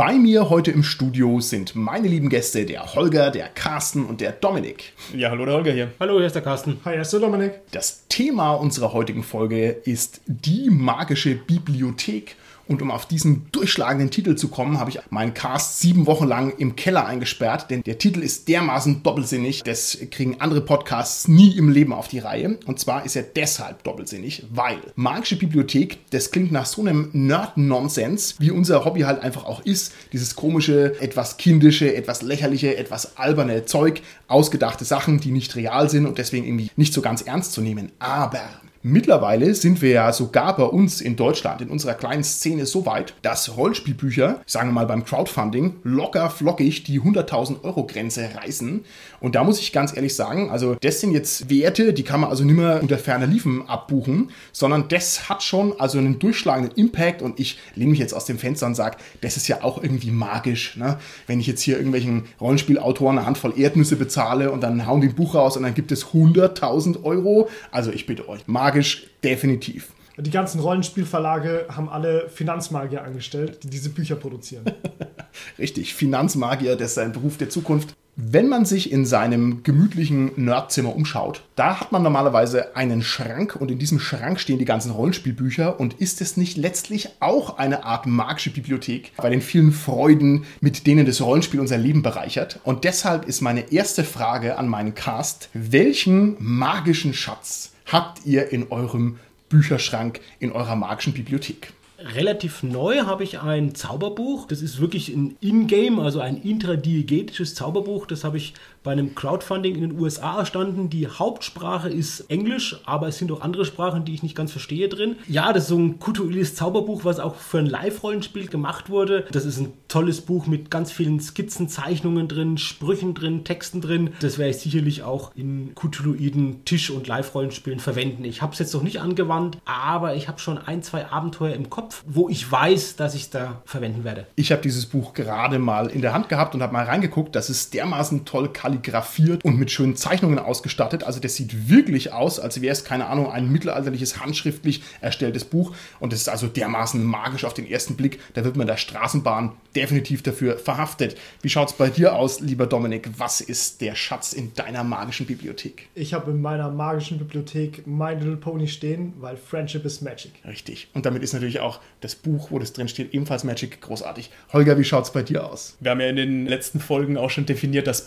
Bei mir heute im Studio sind meine lieben Gäste, der Holger, der Carsten und der Dominik. Ja, hallo, der Holger hier. Hallo, hier ist der Carsten. Hi, hier ist der Dominik. Das Thema unserer heutigen Folge ist die magische Bibliothek und um auf diesen durchschlagenden Titel zu kommen, habe ich meinen Cast sieben Wochen lang im Keller eingesperrt, denn der Titel ist dermaßen doppelsinnig, das kriegen andere Podcasts nie im Leben auf die Reihe. Und zwar ist er deshalb doppelsinnig, weil Magische Bibliothek, das klingt nach so einem Nerd-Nonsens, wie unser Hobby halt einfach auch ist. Dieses komische, etwas kindische, etwas lächerliche, etwas alberne Zeug, ausgedachte Sachen, die nicht real sind und deswegen irgendwie nicht so ganz ernst zu nehmen. Aber Mittlerweile sind wir ja sogar bei uns in Deutschland, in unserer kleinen Szene so weit, dass Rollspielbücher, sagen wir mal beim Crowdfunding, locker flockig die 100.000 Euro Grenze reißen. Und da muss ich ganz ehrlich sagen, also das sind jetzt Werte, die kann man also nicht mehr unter ferner Liefen abbuchen, sondern das hat schon also einen durchschlagenden Impact und ich lehne mich jetzt aus dem Fenster und sage, das ist ja auch irgendwie magisch. Ne? Wenn ich jetzt hier irgendwelchen Rollenspielautoren eine Handvoll Erdnüsse bezahle und dann hauen die ein Buch raus und dann gibt es 100.000 Euro. Also ich bitte euch, magisch magisch definitiv. Die ganzen Rollenspielverlage haben alle Finanzmagier angestellt, die diese Bücher produzieren. Richtig, Finanzmagier, das ist ein Beruf der Zukunft. Wenn man sich in seinem gemütlichen Nerdzimmer umschaut, da hat man normalerweise einen Schrank und in diesem Schrank stehen die ganzen Rollenspielbücher und ist es nicht letztlich auch eine Art magische Bibliothek bei den vielen Freuden, mit denen das Rollenspiel unser Leben bereichert? Und deshalb ist meine erste Frage an meinen Cast, welchen magischen Schatz habt ihr in eurem Bücherschrank, in eurer magischen Bibliothek? relativ neu habe ich ein Zauberbuch. Das ist wirklich ein Ingame, also ein intradiegetisches Zauberbuch. Das habe ich bei einem Crowdfunding in den USA erstanden. Die Hauptsprache ist Englisch, aber es sind auch andere Sprachen, die ich nicht ganz verstehe drin. Ja, das ist so ein kutuiles Zauberbuch, was auch für ein Live-Rollenspiel gemacht wurde. Das ist ein tolles Buch mit ganz vielen Skizzen, Zeichnungen drin, Sprüchen drin, Texten drin. Das werde ich sicherlich auch in Cthulhuiden Tisch- und Live-Rollenspielen verwenden. Ich habe es jetzt noch nicht angewandt, aber ich habe schon ein, zwei Abenteuer im Kopf, wo ich weiß, dass ich es da verwenden werde. Ich habe dieses Buch gerade mal in der Hand gehabt und habe mal reingeguckt. Das ist dermaßen toll kalligrafiert und mit schönen Zeichnungen ausgestattet. Also das sieht wirklich aus, als wäre es, keine Ahnung, ein mittelalterliches, handschriftlich erstelltes Buch. Und das ist also dermaßen magisch auf den ersten Blick. Da wird man der Straßenbahn definitiv dafür verhaftet. Wie schaut es bei dir aus, lieber Dominik? Was ist der Schatz in deiner magischen Bibliothek? Ich habe in meiner magischen Bibliothek My Little Pony stehen, weil Friendship is Magic. Richtig. Und damit ist natürlich auch das Buch, wo das drin steht, ebenfalls Magic großartig. Holger, wie schaut es bei dir aus? Wir haben ja in den letzten Folgen auch schon definiert, dass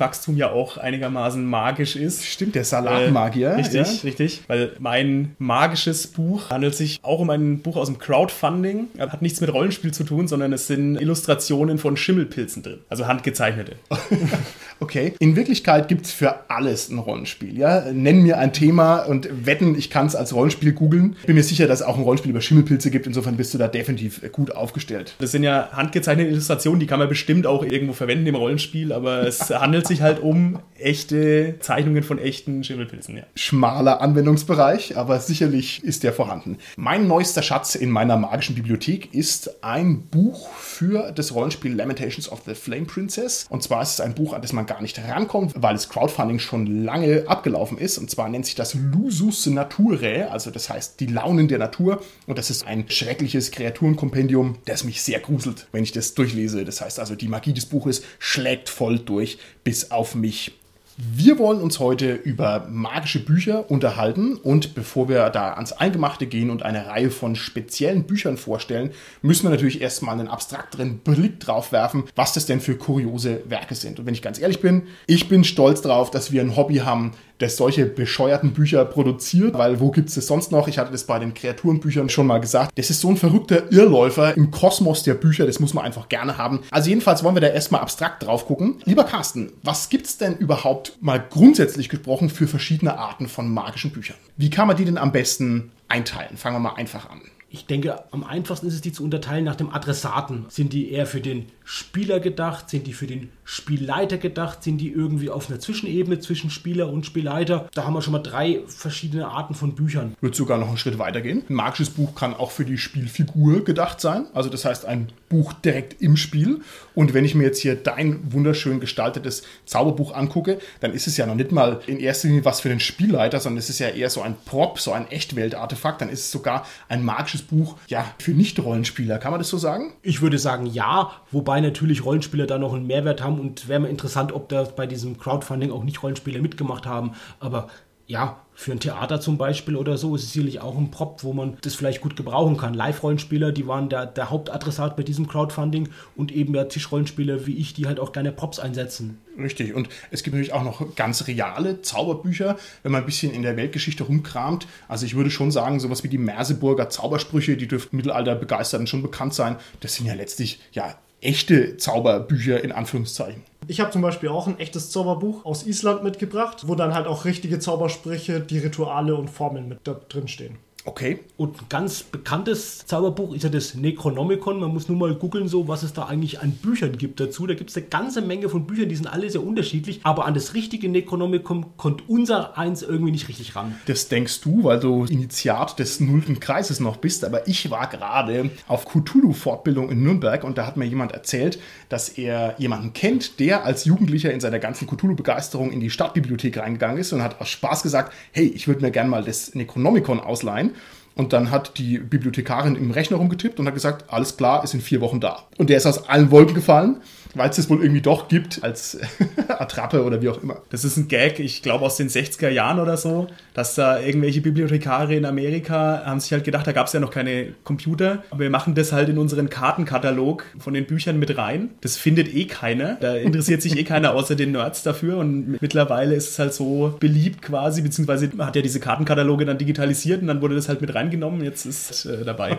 Pflanzenwachstum ja auch einigermaßen magisch ist. Stimmt, der Salatmagier. Äh, richtig, ja? richtig. Weil mein magisches Buch handelt sich auch um ein Buch aus dem Crowdfunding. Hat nichts mit Rollenspiel zu tun, sondern es sind Illustrationen von Schimmelpilzen drin. Also handgezeichnete. okay. In Wirklichkeit gibt es für alles ein Rollenspiel. Ja? Nenn mir ein Thema und wetten, ich kann es als Rollenspiel googeln. Bin mir sicher, dass es auch ein Rollenspiel über Schimmelpilze gibt. Insofern bist du da definitiv gut aufgestellt. Das sind ja handgezeichnete Illustrationen, die kann man bestimmt auch irgendwo verwenden im Rollenspiel, aber es handelt sich halt um echte Zeichnungen von echten Schimmelpilzen. Ja. Schmaler Anwendungsbereich, aber sicherlich ist der vorhanden. Mein neuester Schatz in meiner magischen Bibliothek ist ein Buch für das Rollenspiel Lamentations of the Flame Princess. Und zwar ist es ein Buch, an das man gar nicht rankommt, weil das Crowdfunding schon lange abgelaufen ist. Und zwar nennt sich das Lusus Naturae, also das heißt die Launen der Natur. Und das ist ein schreckliches Kreaturenkompendium, das mich sehr gruselt, wenn ich das durchlese. Das heißt also, die Magie des Buches schlägt voll durch bis auf mich. Wir wollen uns heute über magische Bücher unterhalten und bevor wir da ans Eingemachte gehen und eine Reihe von speziellen Büchern vorstellen, müssen wir natürlich erstmal einen abstrakteren Blick drauf werfen, was das denn für kuriose Werke sind. Und wenn ich ganz ehrlich bin, ich bin stolz darauf, dass wir ein Hobby haben, das solche bescheuerten Bücher produziert, weil wo gibt es das sonst noch? Ich hatte das bei den Kreaturenbüchern schon mal gesagt. Das ist so ein verrückter Irrläufer im Kosmos der Bücher, das muss man einfach gerne haben. Also jedenfalls wollen wir da erstmal abstrakt drauf gucken. Lieber Carsten, was gibt es denn überhaupt mal grundsätzlich gesprochen für verschiedene Arten von magischen Büchern? Wie kann man die denn am besten einteilen? Fangen wir mal einfach an. Ich denke, am einfachsten ist es, die zu unterteilen nach dem Adressaten. Sind die eher für den Spieler gedacht? Sind die für den Spielleiter gedacht? Sind die irgendwie auf einer Zwischenebene zwischen Spieler und Spielleiter? Da haben wir schon mal drei verschiedene Arten von Büchern. Würde sogar noch einen Schritt weiter gehen. Ein magisches Buch kann auch für die Spielfigur gedacht sein. Also das heißt ein Buch direkt im Spiel. Und wenn ich mir jetzt hier dein wunderschön gestaltetes Zauberbuch angucke, dann ist es ja noch nicht mal in erster Linie was für den Spielleiter, sondern es ist ja eher so ein Prop, so ein Echtweltartefakt. Dann ist es sogar ein magisches Buch, ja, für Nicht-Rollenspieler. Kann man das so sagen? Ich würde sagen ja, wobei natürlich Rollenspieler da noch einen Mehrwert haben und wäre mal interessant, ob da bei diesem Crowdfunding auch Nicht-Rollenspieler mitgemacht haben. Aber ja, für ein Theater zum Beispiel oder so ist es sicherlich auch ein Prop, wo man das vielleicht gut gebrauchen kann. Live-Rollenspieler, die waren der, der Hauptadressat bei diesem Crowdfunding und eben ja Tischrollenspieler wie ich, die halt auch gerne Props einsetzen. Richtig. Und es gibt natürlich auch noch ganz reale Zauberbücher, wenn man ein bisschen in der Weltgeschichte rumkramt. Also ich würde schon sagen, sowas wie die Merseburger Zaubersprüche, die dürften Mittelalterbegeisterten schon bekannt sein. Das sind ja letztlich ja echte Zauberbücher in Anführungszeichen. Ich habe zum Beispiel auch ein echtes Zauberbuch aus Island mitgebracht, wo dann halt auch richtige Zaubersprüche, die Rituale und Formeln mit da drin stehen. Okay. Und ein ganz bekanntes Zauberbuch ist ja das Necronomicon. Man muss nur mal googeln, so was es da eigentlich an Büchern gibt dazu. Da gibt es eine ganze Menge von Büchern, die sind alle sehr unterschiedlich. Aber an das richtige Necronomicon kommt unser eins irgendwie nicht richtig ran. Das denkst du, weil du Initiat des nullten Kreises noch bist. Aber ich war gerade auf Cthulhu-Fortbildung in Nürnberg und da hat mir jemand erzählt, dass er jemanden kennt, der als Jugendlicher in seiner ganzen Cthulhu-Begeisterung in die Stadtbibliothek reingegangen ist und hat aus Spaß gesagt, hey, ich würde mir gerne mal das Necronomicon ausleihen. Und dann hat die Bibliothekarin im Rechner rumgetippt und hat gesagt, alles klar, ist in vier Wochen da. Und der ist aus allen Wolken gefallen weil es das wohl irgendwie doch gibt als Attrappe oder wie auch immer. Das ist ein Gag, ich glaube aus den 60er Jahren oder so, dass da irgendwelche Bibliothekare in Amerika haben sich halt gedacht, da gab es ja noch keine Computer, aber wir machen das halt in unseren Kartenkatalog von den Büchern mit rein. Das findet eh keiner. Da interessiert sich eh keiner außer den Nerds dafür und mittlerweile ist es halt so beliebt quasi, beziehungsweise hat ja diese Kartenkataloge dann digitalisiert und dann wurde das halt mit reingenommen. Jetzt ist es äh, dabei.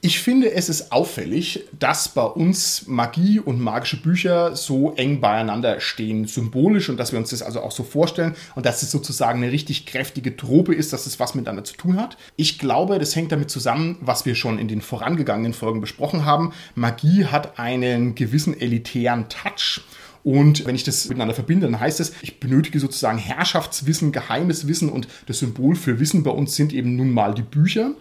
Ich finde, es ist auffällig, dass bei uns Magie und magische Bücher so eng beieinander stehen, symbolisch und dass wir uns das also auch so vorstellen und dass es sozusagen eine richtig kräftige Trope ist, dass es was miteinander zu tun hat. Ich glaube, das hängt damit zusammen, was wir schon in den vorangegangenen Folgen besprochen haben. Magie hat einen gewissen elitären Touch. Und wenn ich das miteinander verbinde, dann heißt es, ich benötige sozusagen Herrschaftswissen, geheimes Wissen und das Symbol für Wissen bei uns sind eben nun mal die Bücher.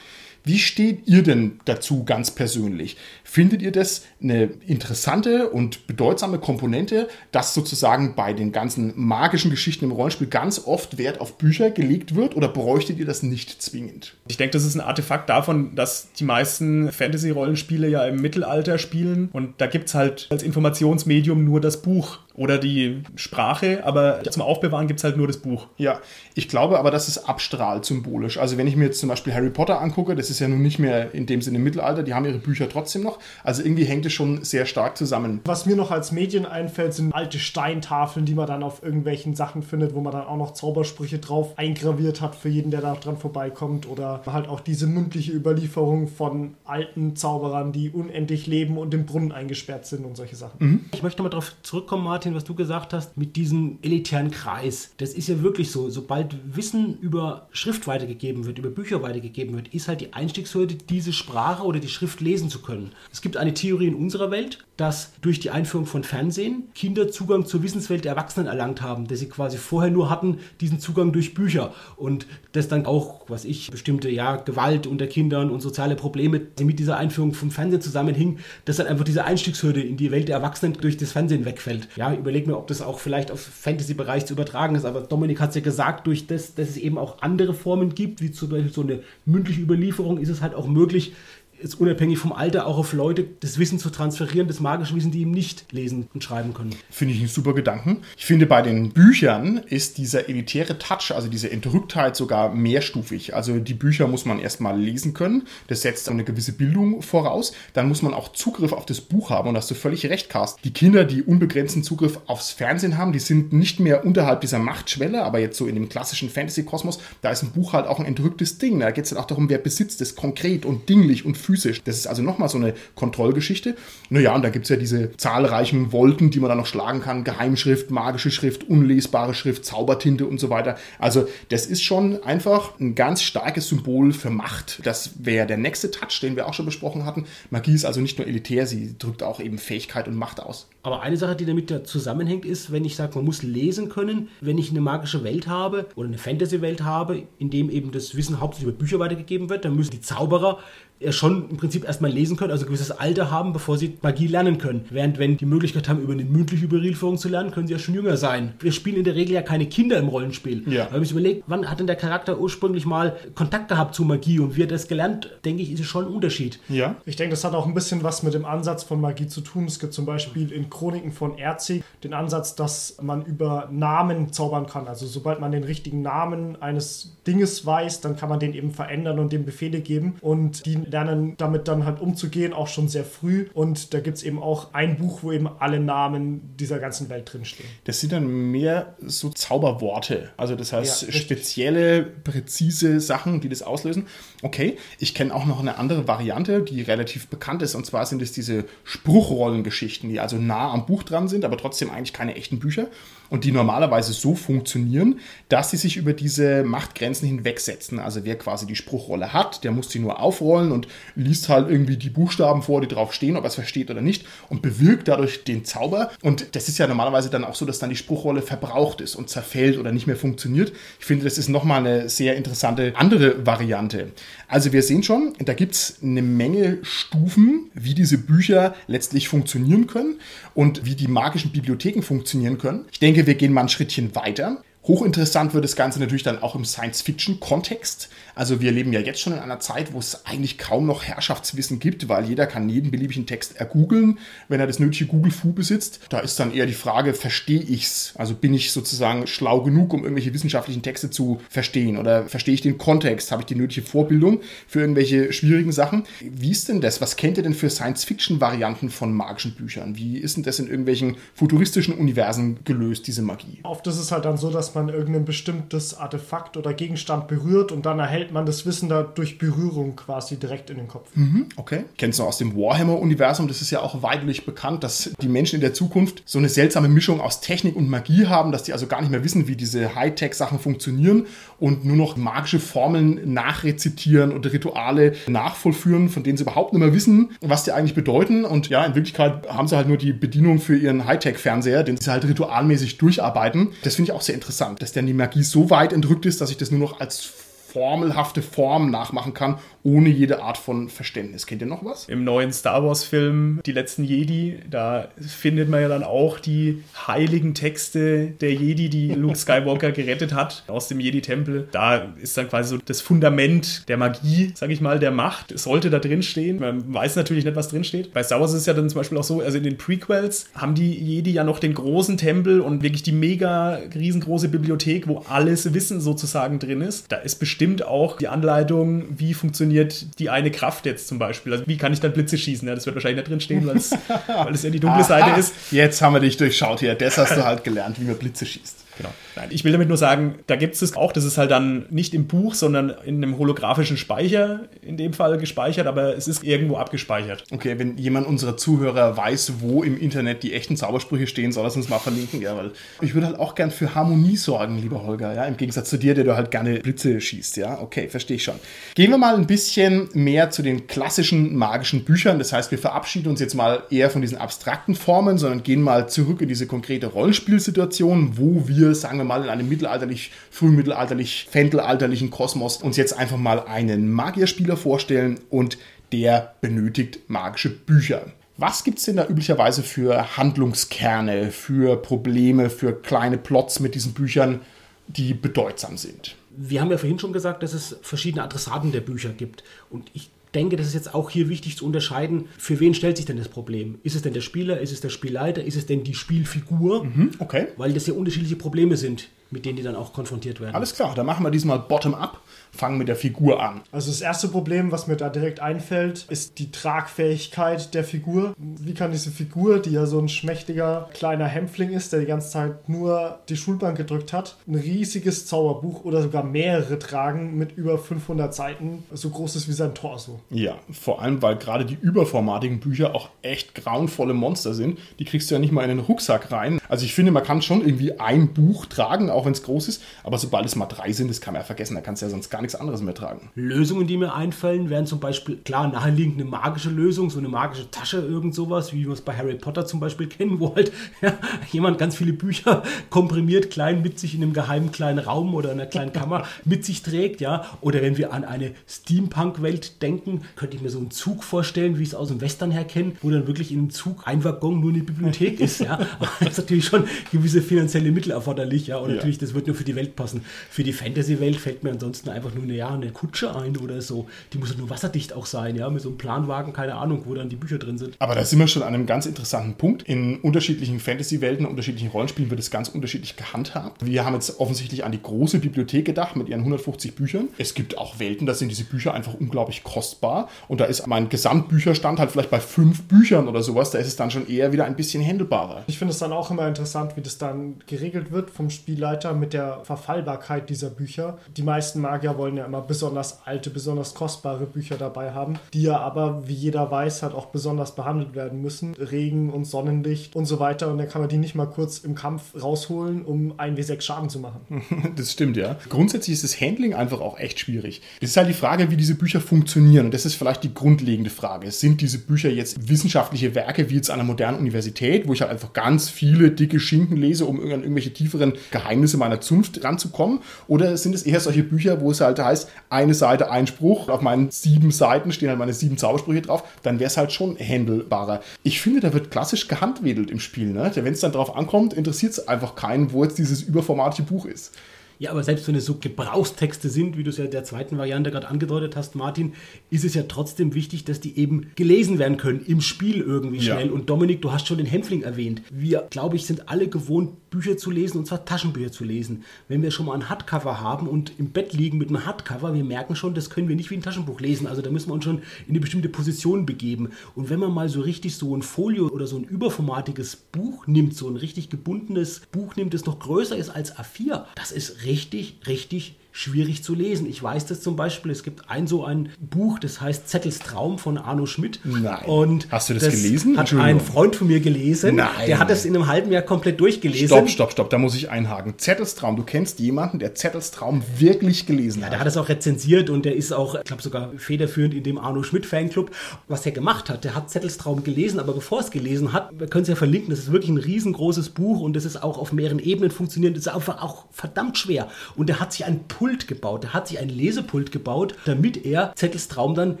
Wie steht ihr denn dazu ganz persönlich? Findet ihr das eine interessante und bedeutsame Komponente, dass sozusagen bei den ganzen magischen Geschichten im Rollenspiel ganz oft Wert auf Bücher gelegt wird oder bräuchtet ihr das nicht zwingend? Ich denke, das ist ein Artefakt davon, dass die meisten Fantasy-Rollenspiele ja im Mittelalter spielen und da gibt es halt als Informationsmedium nur das Buch oder die Sprache, aber zum Aufbewahren gibt es halt nur das Buch. Ja, ich glaube aber, dass es abstrahlt symbolisch. Also wenn ich mir jetzt zum Beispiel Harry Potter angucke, das ist ja nun nicht mehr in dem Sinne Mittelalter, die haben ihre Bücher trotzdem noch. Also irgendwie hängt es schon sehr stark zusammen. Was mir noch als Medien einfällt, sind alte Steintafeln, die man dann auf irgendwelchen Sachen findet, wo man dann auch noch Zaubersprüche drauf eingraviert hat für jeden, der da dran vorbeikommt. Oder halt auch diese mündliche Überlieferung von alten Zauberern, die unendlich leben und im Brunnen eingesperrt sind und solche Sachen. Mhm. Ich möchte mal darauf zurückkommen, Martin Martin, was du gesagt hast, mit diesem elitären Kreis. Das ist ja wirklich so. Sobald Wissen über Schrift weitergegeben wird, über Bücher weitergegeben wird, ist halt die Einstiegshürde, diese Sprache oder die Schrift lesen zu können. Es gibt eine Theorie in unserer Welt, dass durch die Einführung von Fernsehen Kinder Zugang zur Wissenswelt der Erwachsenen erlangt haben, dass sie quasi vorher nur hatten, diesen Zugang durch Bücher. Und dass dann auch, was ich, bestimmte ja, Gewalt unter Kindern und soziale Probleme die mit dieser Einführung vom Fernsehen zusammenhing, dass dann einfach diese Einstiegshürde in die Welt der Erwachsenen durch das Fernsehen wegfällt. Ja, überlege mir, ob das auch vielleicht auf Fantasy-Bereich zu übertragen ist. Aber Dominik hat es ja gesagt, durch das, dass es eben auch andere Formen gibt, wie zum Beispiel so eine mündliche Überlieferung, ist es halt auch möglich, jetzt unabhängig vom Alter auch auf Leute das Wissen zu transferieren, das magische Wissen, die ihm nicht lesen und schreiben können. Finde ich einen super Gedanken. Ich finde, bei den Büchern ist dieser elitäre Touch, also diese Entrücktheit sogar mehrstufig. Also die Bücher muss man erstmal lesen können. Das setzt eine gewisse Bildung voraus. Dann muss man auch Zugriff auf das Buch haben. Und hast du völlig recht, Carsten. Die Kinder, die unbegrenzten Zugriff aufs Fernsehen haben, die sind nicht mehr unterhalb dieser Machtschwelle, aber jetzt so in dem klassischen Fantasy-Kosmos, da ist ein Buch halt auch ein entrücktes Ding. Da geht es dann auch darum, wer besitzt es konkret und dinglich und physisch physisch. Das ist also nochmal so eine Kontrollgeschichte. Naja, und da gibt es ja diese zahlreichen Wolken, die man dann noch schlagen kann. Geheimschrift, magische Schrift, unlesbare Schrift, Zaubertinte und so weiter. Also das ist schon einfach ein ganz starkes Symbol für Macht. Das wäre der nächste Touch, den wir auch schon besprochen hatten. Magie ist also nicht nur elitär, sie drückt auch eben Fähigkeit und Macht aus. Aber eine Sache, die damit da zusammenhängt, ist, wenn ich sage, man muss lesen können, wenn ich eine magische Welt habe oder eine Fantasy-Welt habe, in dem eben das Wissen hauptsächlich über Bücher weitergegeben wird, dann müssen die Zauberer ja schon im Prinzip erstmal lesen können, also ein gewisses Alter haben, bevor sie Magie lernen können. Während wenn die Möglichkeit haben, über eine mündliche Überlieferung zu lernen, können sie ja schon jünger sein. Wir spielen in der Regel ja keine Kinder im Rollenspiel. Ja. Wenn man sich überlegt, wann hat denn der Charakter ursprünglich mal Kontakt gehabt zu Magie und wie hat er das gelernt, denke ich, ist es schon ein Unterschied. Ja. Ich denke, das hat auch ein bisschen was mit dem Ansatz von Magie zu tun. Es gibt zum Beispiel in Chroniken von Erzig den Ansatz, dass man über Namen zaubern kann. Also sobald man den richtigen Namen eines Dinges weiß, dann kann man den eben verändern und dem Befehle geben. Und die lernen damit dann halt umzugehen, auch schon sehr früh. Und da gibt es eben auch ein Buch, wo eben alle Namen dieser ganzen Welt drinstehen. Das sind dann mehr so Zauberworte. Also das heißt Ja, spezielle, präzise Sachen, die das auslösen. Okay, ich kenne auch noch eine andere Variante, die relativ bekannt ist. Und zwar sind es diese Spruchrollengeschichten, die also nah am Buch dran sind, aber trotzdem eigentlich keine echten Bücher. Und die normalerweise so funktionieren, dass sie sich über diese Machtgrenzen hinwegsetzen. Also wer quasi die Spruchrolle hat, der muss sie nur aufrollen und liest halt irgendwie die Buchstaben vor, die drauf stehen, ob er es versteht oder nicht, und bewirkt dadurch den Zauber. Und das ist ja normalerweise dann auch so, dass dann die Spruchrolle verbraucht ist und zerfällt oder nicht mehr funktioniert. Ich finde, das ist nochmal eine sehr interessante andere Variante. Also wir sehen schon, da gibt es eine Menge Stufen, wie diese Bücher letztlich funktionieren können und wie die magischen Bibliotheken funktionieren können. Ich denke, wir gehen mal ein Schrittchen weiter. Hochinteressant wird das Ganze natürlich dann auch im Science-Fiction-Kontext. Also wir leben ja jetzt schon in einer Zeit, wo es eigentlich kaum noch Herrschaftswissen gibt, weil jeder kann jeden beliebigen Text ergoogeln, wenn er das nötige Google-Fu besitzt. Da ist dann eher die Frage, verstehe ich's? Also bin ich sozusagen schlau genug, um irgendwelche wissenschaftlichen Texte zu verstehen? Oder verstehe ich den Kontext? Habe ich die nötige Vorbildung für irgendwelche schwierigen Sachen? Wie ist denn das? Was kennt ihr denn für Science-Fiction-Varianten von magischen Büchern? Wie ist denn das in irgendwelchen futuristischen Universen gelöst, diese Magie? Oft ist es halt dann so, dass man irgendein bestimmtes Artefakt oder Gegenstand berührt und dann erhält man das Wissen da durch Berührung quasi direkt in den Kopf. Okay. Kennst du aus dem Warhammer-Universum? Das ist ja auch weitlich bekannt, dass die Menschen in der Zukunft so eine seltsame Mischung aus Technik und Magie haben, dass die also gar nicht mehr wissen, wie diese Hightech-Sachen funktionieren und nur noch magische Formeln nachrezitieren und Rituale nachvollführen, von denen sie überhaupt nicht mehr wissen, was die eigentlich bedeuten. Und ja, in Wirklichkeit haben sie halt nur die Bedienung für ihren Hightech-Fernseher, den sie halt ritualmäßig durcharbeiten. Das finde ich auch sehr interessant, dass dann die Magie so weit entrückt ist, dass ich das nur noch als formelhafte Form nachmachen kann, ohne jede Art von Verständnis. Kennt ihr noch was? Im neuen Star Wars-Film Die letzten Jedi, da findet man ja dann auch die heiligen Texte der Jedi, die Luke Skywalker gerettet hat aus dem Jedi-Tempel. Da ist dann quasi so das Fundament der Magie, sag ich mal, der Macht. Es sollte da drin stehen. Man weiß natürlich nicht, was drin steht. Bei Star Wars ist es ja dann zum Beispiel auch so, also in den Prequels haben die Jedi ja noch den großen Tempel und wirklich die mega riesengroße Bibliothek, wo alles Wissen sozusagen drin ist. Da ist bestimmt auch die Anleitung, wie funktioniert die eine Kraft jetzt zum Beispiel. Also wie kann ich dann Blitze schießen? Ja, das wird wahrscheinlich nicht drin stehen, weil es, weil es ja die dunkle Seite ist. Jetzt haben wir dich durchschaut hier. Das hast du halt gelernt, wie man Blitze schießt. Genau. Nein, ich will damit nur sagen, da gibt es auch, das ist halt dann nicht im Buch, sondern in einem holographischen Speicher in dem Fall gespeichert, aber es ist irgendwo abgespeichert. Okay, wenn jemand unserer Zuhörer weiß, wo im Internet die echten Zaubersprüche stehen, soll er es uns mal verlinken, ja, weil ich würde halt auch gern für Harmonie sorgen, lieber Holger, ja, im Gegensatz zu dir, der du halt gerne Blitze schießt, ja, okay, verstehe ich schon. Gehen wir mal ein bisschen mehr zu den klassischen magischen Büchern, das heißt, wir verabschieden uns jetzt mal eher von diesen abstrakten Formen, sondern gehen mal zurück in diese konkrete Rollenspielsituation, wo wir, sagen wir mal, in einem mittelalterlich, frühmittelalterlich, fendelalterlichen Kosmos uns jetzt einfach mal einen Magierspieler vorstellen und der benötigt magische Bücher. Was gibt es denn da üblicherweise für Handlungskerne, für Probleme, für kleine Plots mit diesen Büchern, die bedeutsam sind? Wir haben ja vorhin schon gesagt, dass es verschiedene Adressaten der Bücher gibt. Und ich denke, das ist jetzt auch hier wichtig zu unterscheiden, für wen stellt sich denn das Problem? Ist es denn der Spieler, ist es der Spielleiter, ist es denn die Spielfigur? Okay. Weil das ja unterschiedliche Probleme sind, mit denen die dann auch konfrontiert werden. Alles klar, dann machen wir diesmal Bottom-up, fangen mit der Figur an. Also das erste Problem, was mir da direkt einfällt, ist die Tragfähigkeit der Figur. Wie kann diese Figur, die ja so ein schmächtiger kleiner Hämpfling ist, der die ganze Zeit nur die Schulbank gedrückt hat, ein riesiges Zauberbuch oder sogar mehrere tragen mit über 500 Seiten, so groß ist wie sein Torso. Ja, vor allem, weil gerade die überformatigen Bücher auch echt grauenvolle Monster sind. Die kriegst du ja nicht mal in den Rucksack rein. Also ich finde, man kann schon irgendwie ein Buch tragen, auch wenn es groß ist, aber sobald es mal drei sind, das kann man ja vergessen, da kannst du ja sonst gar nichts anderes mehr tragen. Lösungen, die mir einfallen, wären zum Beispiel, klar, naheliegend eine magische Lösung, so eine magische Tasche, irgend sowas, wie wir es bei Harry Potter zum Beispiel kennen, wo halt ja, jemand ganz viele Bücher komprimiert klein mit sich in einem geheimen kleinen Raum oder einer kleinen Kammer mit sich trägt, ja. Oder wenn wir an eine Steampunk-Welt denken, könnte ich mir so einen Zug vorstellen, wie ich es aus dem Western her kenne, wo dann wirklich in einem Zug ein Waggon nur eine Bibliothek ist, ja. Aber das ist natürlich schon gewisse finanzielle Mittel erforderlich, ja. Und Ja. natürlich, das wird nur für die Welt passen. Für die Fantasy-Welt fällt mir ansonsten einfach nur eine, ja, eine Kutsche ein oder so. Die muss ja nur wasserdicht auch sein, ja, mit so einem Planwagen, keine Ahnung, wo dann die Bücher drin sind. Aber da sind wir schon an einem ganz interessanten Punkt. In unterschiedlichen Fantasy-Welten, unterschiedlichen Rollenspielen wird es ganz unterschiedlich gehandhabt. Wir haben jetzt offensichtlich an die große Bibliothek gedacht mit ihren 150 Büchern. Es gibt auch Welten, da sind diese Bücher einfach unglaublich kostbar. Und da ist mein Gesamtbücherstand halt vielleicht bei fünf Büchern oder sowas. Da ist es dann schon eher wieder ein bisschen händelbarer. Ich finde es dann auch immer interessant, wie das dann geregelt wird vom Spielleiter mit der Verfallbarkeit dieser Bücher. Die meisten Magier wollen ja immer besonders alte, besonders kostbare Bücher dabei haben, die ja aber, wie jeder weiß, halt auch besonders behandelt werden müssen. Regen und Sonnenlicht und so weiter. Und dann kann man die nicht mal kurz im Kampf rausholen, um 1w6 Schaden zu machen. Das stimmt, ja. Grundsätzlich ist das Handling einfach auch echt schwierig. Es ist halt die Frage, wie diese Bücher funktionieren. Und das ist vielleicht die grundlegende Frage. Sind diese Bücher jetzt wissenschaftliche Werke, wie jetzt an einer modernen Universität, wo ich halt einfach ganz viele dicke Schinken lese, um an irgendwelche tieferen Geheimnisse meiner Zunft ranzukommen? Oder sind es eher solche Bücher, wo es halt heißt, eine Seite, ein Spruch, auf meinen sieben Seiten stehen halt meine sieben Zaubersprüche drauf, dann wäre es halt schon handelbarer. Ich finde, da wird klassisch gehandwedelt im Spiel. Ne? Wenn es dann drauf ankommt, interessiert es einfach keinen, wo jetzt dieses überformatische Buch ist. Ja, aber selbst wenn es so Gebrauchstexte sind, wie du es ja in der zweiten Variante gerade angedeutet hast, Martin, ist es ja trotzdem wichtig, dass die eben gelesen werden können im Spiel irgendwie Ja. schnell. Und Dominik, du hast schon den Hämpfling erwähnt. Wir, glaube ich, sind alle gewohnt, Bücher zu lesen, und zwar Taschenbücher zu lesen. Wenn wir schon mal ein Hardcover haben und im Bett liegen mit einem Hardcover, wir merken schon, das können wir nicht wie ein Taschenbuch lesen. Also da müssen wir uns schon in eine bestimmte Position begeben. Und wenn man mal so richtig so ein Folio oder so ein überformatiges Buch nimmt, so ein richtig gebundenes Buch nimmt, das noch größer ist als A4, das ist richtig, richtig schwierig zu lesen. Ich weiß das zum Beispiel, es gibt ein so ein Buch, das heißt Zettels Traum von Arno Schmidt. Nein. Und Hast du das gelesen? Hat ein Freund von mir gelesen. Nein. Der hat das in einem halben Jahr komplett durchgelesen. Stopp, stopp, stopp, da muss ich einhaken. Zettelstraum, du kennst jemanden, der Zettelstraum wirklich gelesen Ja, hat. der hat es auch rezensiert und der ist auch, ich glaube sogar federführend in dem Arno Schmidt Fanclub. Was er gemacht hat, der hat Zettels Traum gelesen, aber bevor er es gelesen hat, wir können es ja verlinken, das ist wirklich ein riesengroßes Buch und das ist auch auf mehreren Ebenen funktionierend, das ist einfach auch verdammt schwer. Und er hat sich ein Pult gebaut, der hat sich ein Lesepult gebaut, damit er Zettels Traum dann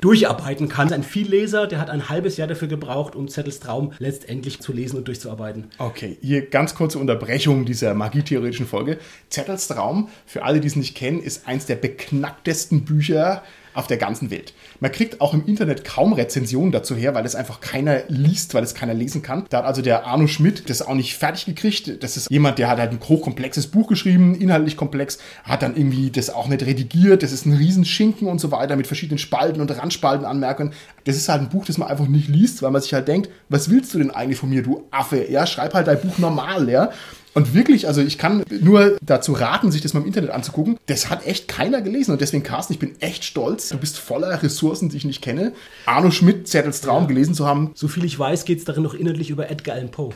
durcharbeiten kann. Ein Vielleser, der hat ein halbes Jahr dafür gebraucht, um Zettels Traum letztendlich zu lesen und durchzuarbeiten. Okay, hier ganz kurze Unterbrechung dieser magietheoretischen Folge. Zettelstraum, für alle, die es nicht kennen, ist eins der beknacktesten Bücher auf der ganzen Welt. Man kriegt auch im Internet kaum Rezensionen dazu her, weil es einfach keiner liest, weil es keiner lesen kann. Da hat also der Arno Schmidt das auch nicht fertig gekriegt. Das ist jemand, der hat halt ein hochkomplexes Buch geschrieben, inhaltlich komplex, hat dann irgendwie das auch nicht redigiert. Das ist ein Riesenschinken und so weiter mit verschiedenen Spalten und Randspaltenanmerkungen. Das ist halt ein Buch, das man einfach nicht liest, weil man sich halt denkt, was willst du denn eigentlich von mir, du Affe? Ja, schreib halt dein Buch normal, ja. Und wirklich, also ich kann nur dazu raten, sich das mal im Internet anzugucken. Das hat echt keiner gelesen. Und deswegen, Carsten, ich bin echt stolz. Du bist voller Ressourcen, die ich nicht kenne. Arno Schmidt, Zettels Traum gelesen zu haben. So viel ich weiß, geht es darin noch inhaltlich über Edgar Allan Poe.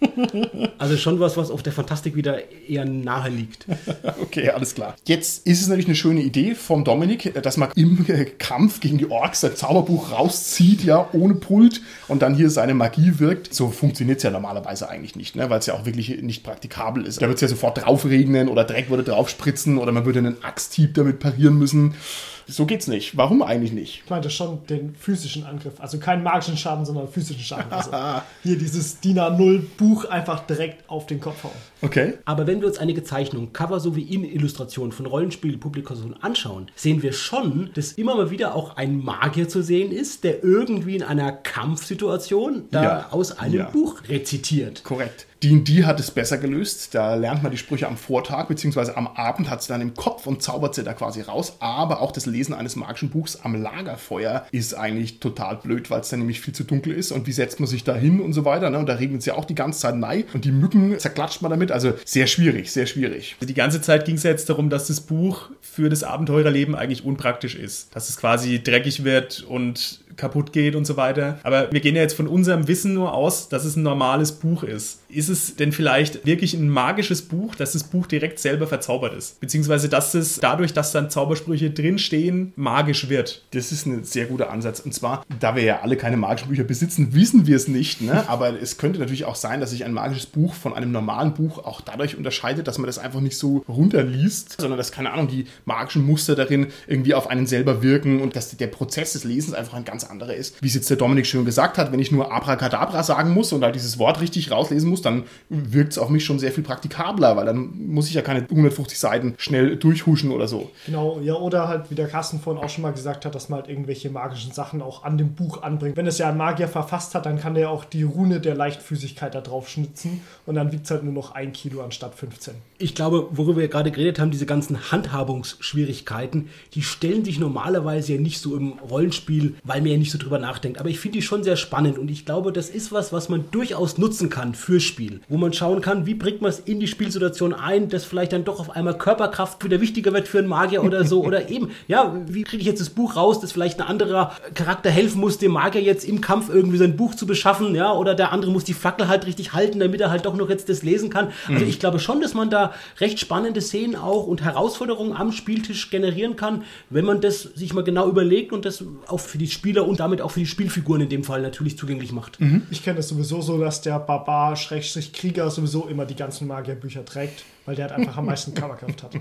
Also schon was, was auf der Fantastik wieder eher nahe liegt. Okay, alles klar. Jetzt ist es natürlich eine schöne Idee vom Dominik, dass man im äh, Kampf gegen die Orks sein Zauberbuch rauszieht, ja, ohne Pult und dann hier seine Magie wirkt. So funktioniert es ja normalerweise eigentlich nicht, ne? weil es ja auch wirklich nicht praktikabel ist. Da wird es ja sofort draufregnen oder Dreck würde draufspritzen oder man würde einen Axthieb damit parieren müssen. So geht's nicht. Warum eigentlich nicht? Ich meinte schon den physischen Angriff. Also keinen magischen Schaden, sondern physischen Schaden. Also hier dieses DIN A0 Buch einfach direkt auf den Kopf hauen. Okay. Aber wenn wir uns einige Zeichnungen, Cover sowie Innenillustrationen von Rollenspielpublikationen anschauen, sehen wir schon, dass immer mal wieder auch ein Magier zu sehen ist, der irgendwie in einer Kampfsituation da Ja. aus einem Ja. Buch rezitiert. Korrekt. D&D hat es besser gelöst. Da lernt man die Sprüche am Vortag bzw. am Abend, hat sie dann im Kopf und zaubert sie da quasi raus. Aber auch das Lesen eines magischen Buchs am Lagerfeuer ist eigentlich total blöd, weil es dann nämlich viel zu dunkel ist. Und wie setzt man sich da hin und so weiter. Ne? Und da regnet es ja auch die ganze Zeit nein. Und die Mücken zerklatscht man damit. Also sehr schwierig, sehr schwierig. Die ganze Zeit ging es ja jetzt darum, dass das Buch für das Abenteurerleben eigentlich unpraktisch ist. Dass es quasi dreckig wird und kaputt geht und so weiter. Aber wir gehen ja jetzt von unserem Wissen nur aus, dass es ein normales Buch ist. Ist es denn vielleicht wirklich ein magisches Buch, dass das Buch direkt selber verzaubert ist? Beziehungsweise, dass es dadurch, dass dann Zaubersprüche drinstehen, magisch wird? Das ist ein sehr guter Ansatz. Und zwar, da wir ja alle keine magischen Bücher besitzen, wissen wir es nicht. Ne? Aber es könnte natürlich auch sein, dass sich ein magisches Buch von einem normalen Buch auch dadurch unterscheidet, dass man das einfach nicht so runterliest, sondern dass, keine Ahnung, die magischen Muster darin irgendwie auf einen selber wirken und dass der Prozess des Lesens einfach ein ganz andere ist. Wie es jetzt der Dominik schön gesagt hat, wenn ich nur Abracadabra sagen muss und da dieses Wort richtig rauslesen muss, dann wirkt es auf mich schon sehr viel praktikabler, weil dann muss ich ja keine 150 Seiten schnell durchhuschen oder so. Genau, ja, oder halt, wie der Carsten vorhin auch schon mal gesagt hat, dass man halt irgendwelche magischen Sachen auch an dem Buch anbringt. Wenn es ja ein Magier verfasst hat, dann kann der ja auch die Rune der Leichtfüßigkeit da drauf schnitzen und dann wiegt es halt nur noch ein Kilo anstatt 15. Ich glaube, worüber wir gerade geredet haben, diese ganzen Handhabungsschwierigkeiten, die stellen sich normalerweise ja nicht so im Rollenspiel, weil man ja nicht so drüber nachdenkt. Aber ich finde die schon sehr spannend und ich glaube, das ist was, was man durchaus nutzen kann fürs Spiel. Wo man schauen kann, wie bringt man es in die Spielsituation ein, dass vielleicht dann doch auf einmal Körperkraft wieder wichtiger wird für einen Magier oder so. oder eben, ja, wie kriege ich jetzt das Buch raus, dass vielleicht ein anderer Charakter helfen muss, dem Magier jetzt im Kampf irgendwie sein Buch zu beschaffen, ja, oder der andere muss die Fackel halt richtig halten, damit er halt doch noch jetzt das lesen kann. Also mhm. ich glaube schon, dass man da recht spannende Szenen auch und Herausforderungen am Spieltisch generieren kann, wenn man das sich mal genau überlegt und das auch für die Spieler und damit auch für die Spielfiguren in dem Fall natürlich zugänglich macht. Mhm. Ich kenne das sowieso so, dass der Barbar-Krieger sowieso immer die ganzen Magierbücher trägt, weil der halt einfach am meisten Coverkraft hat.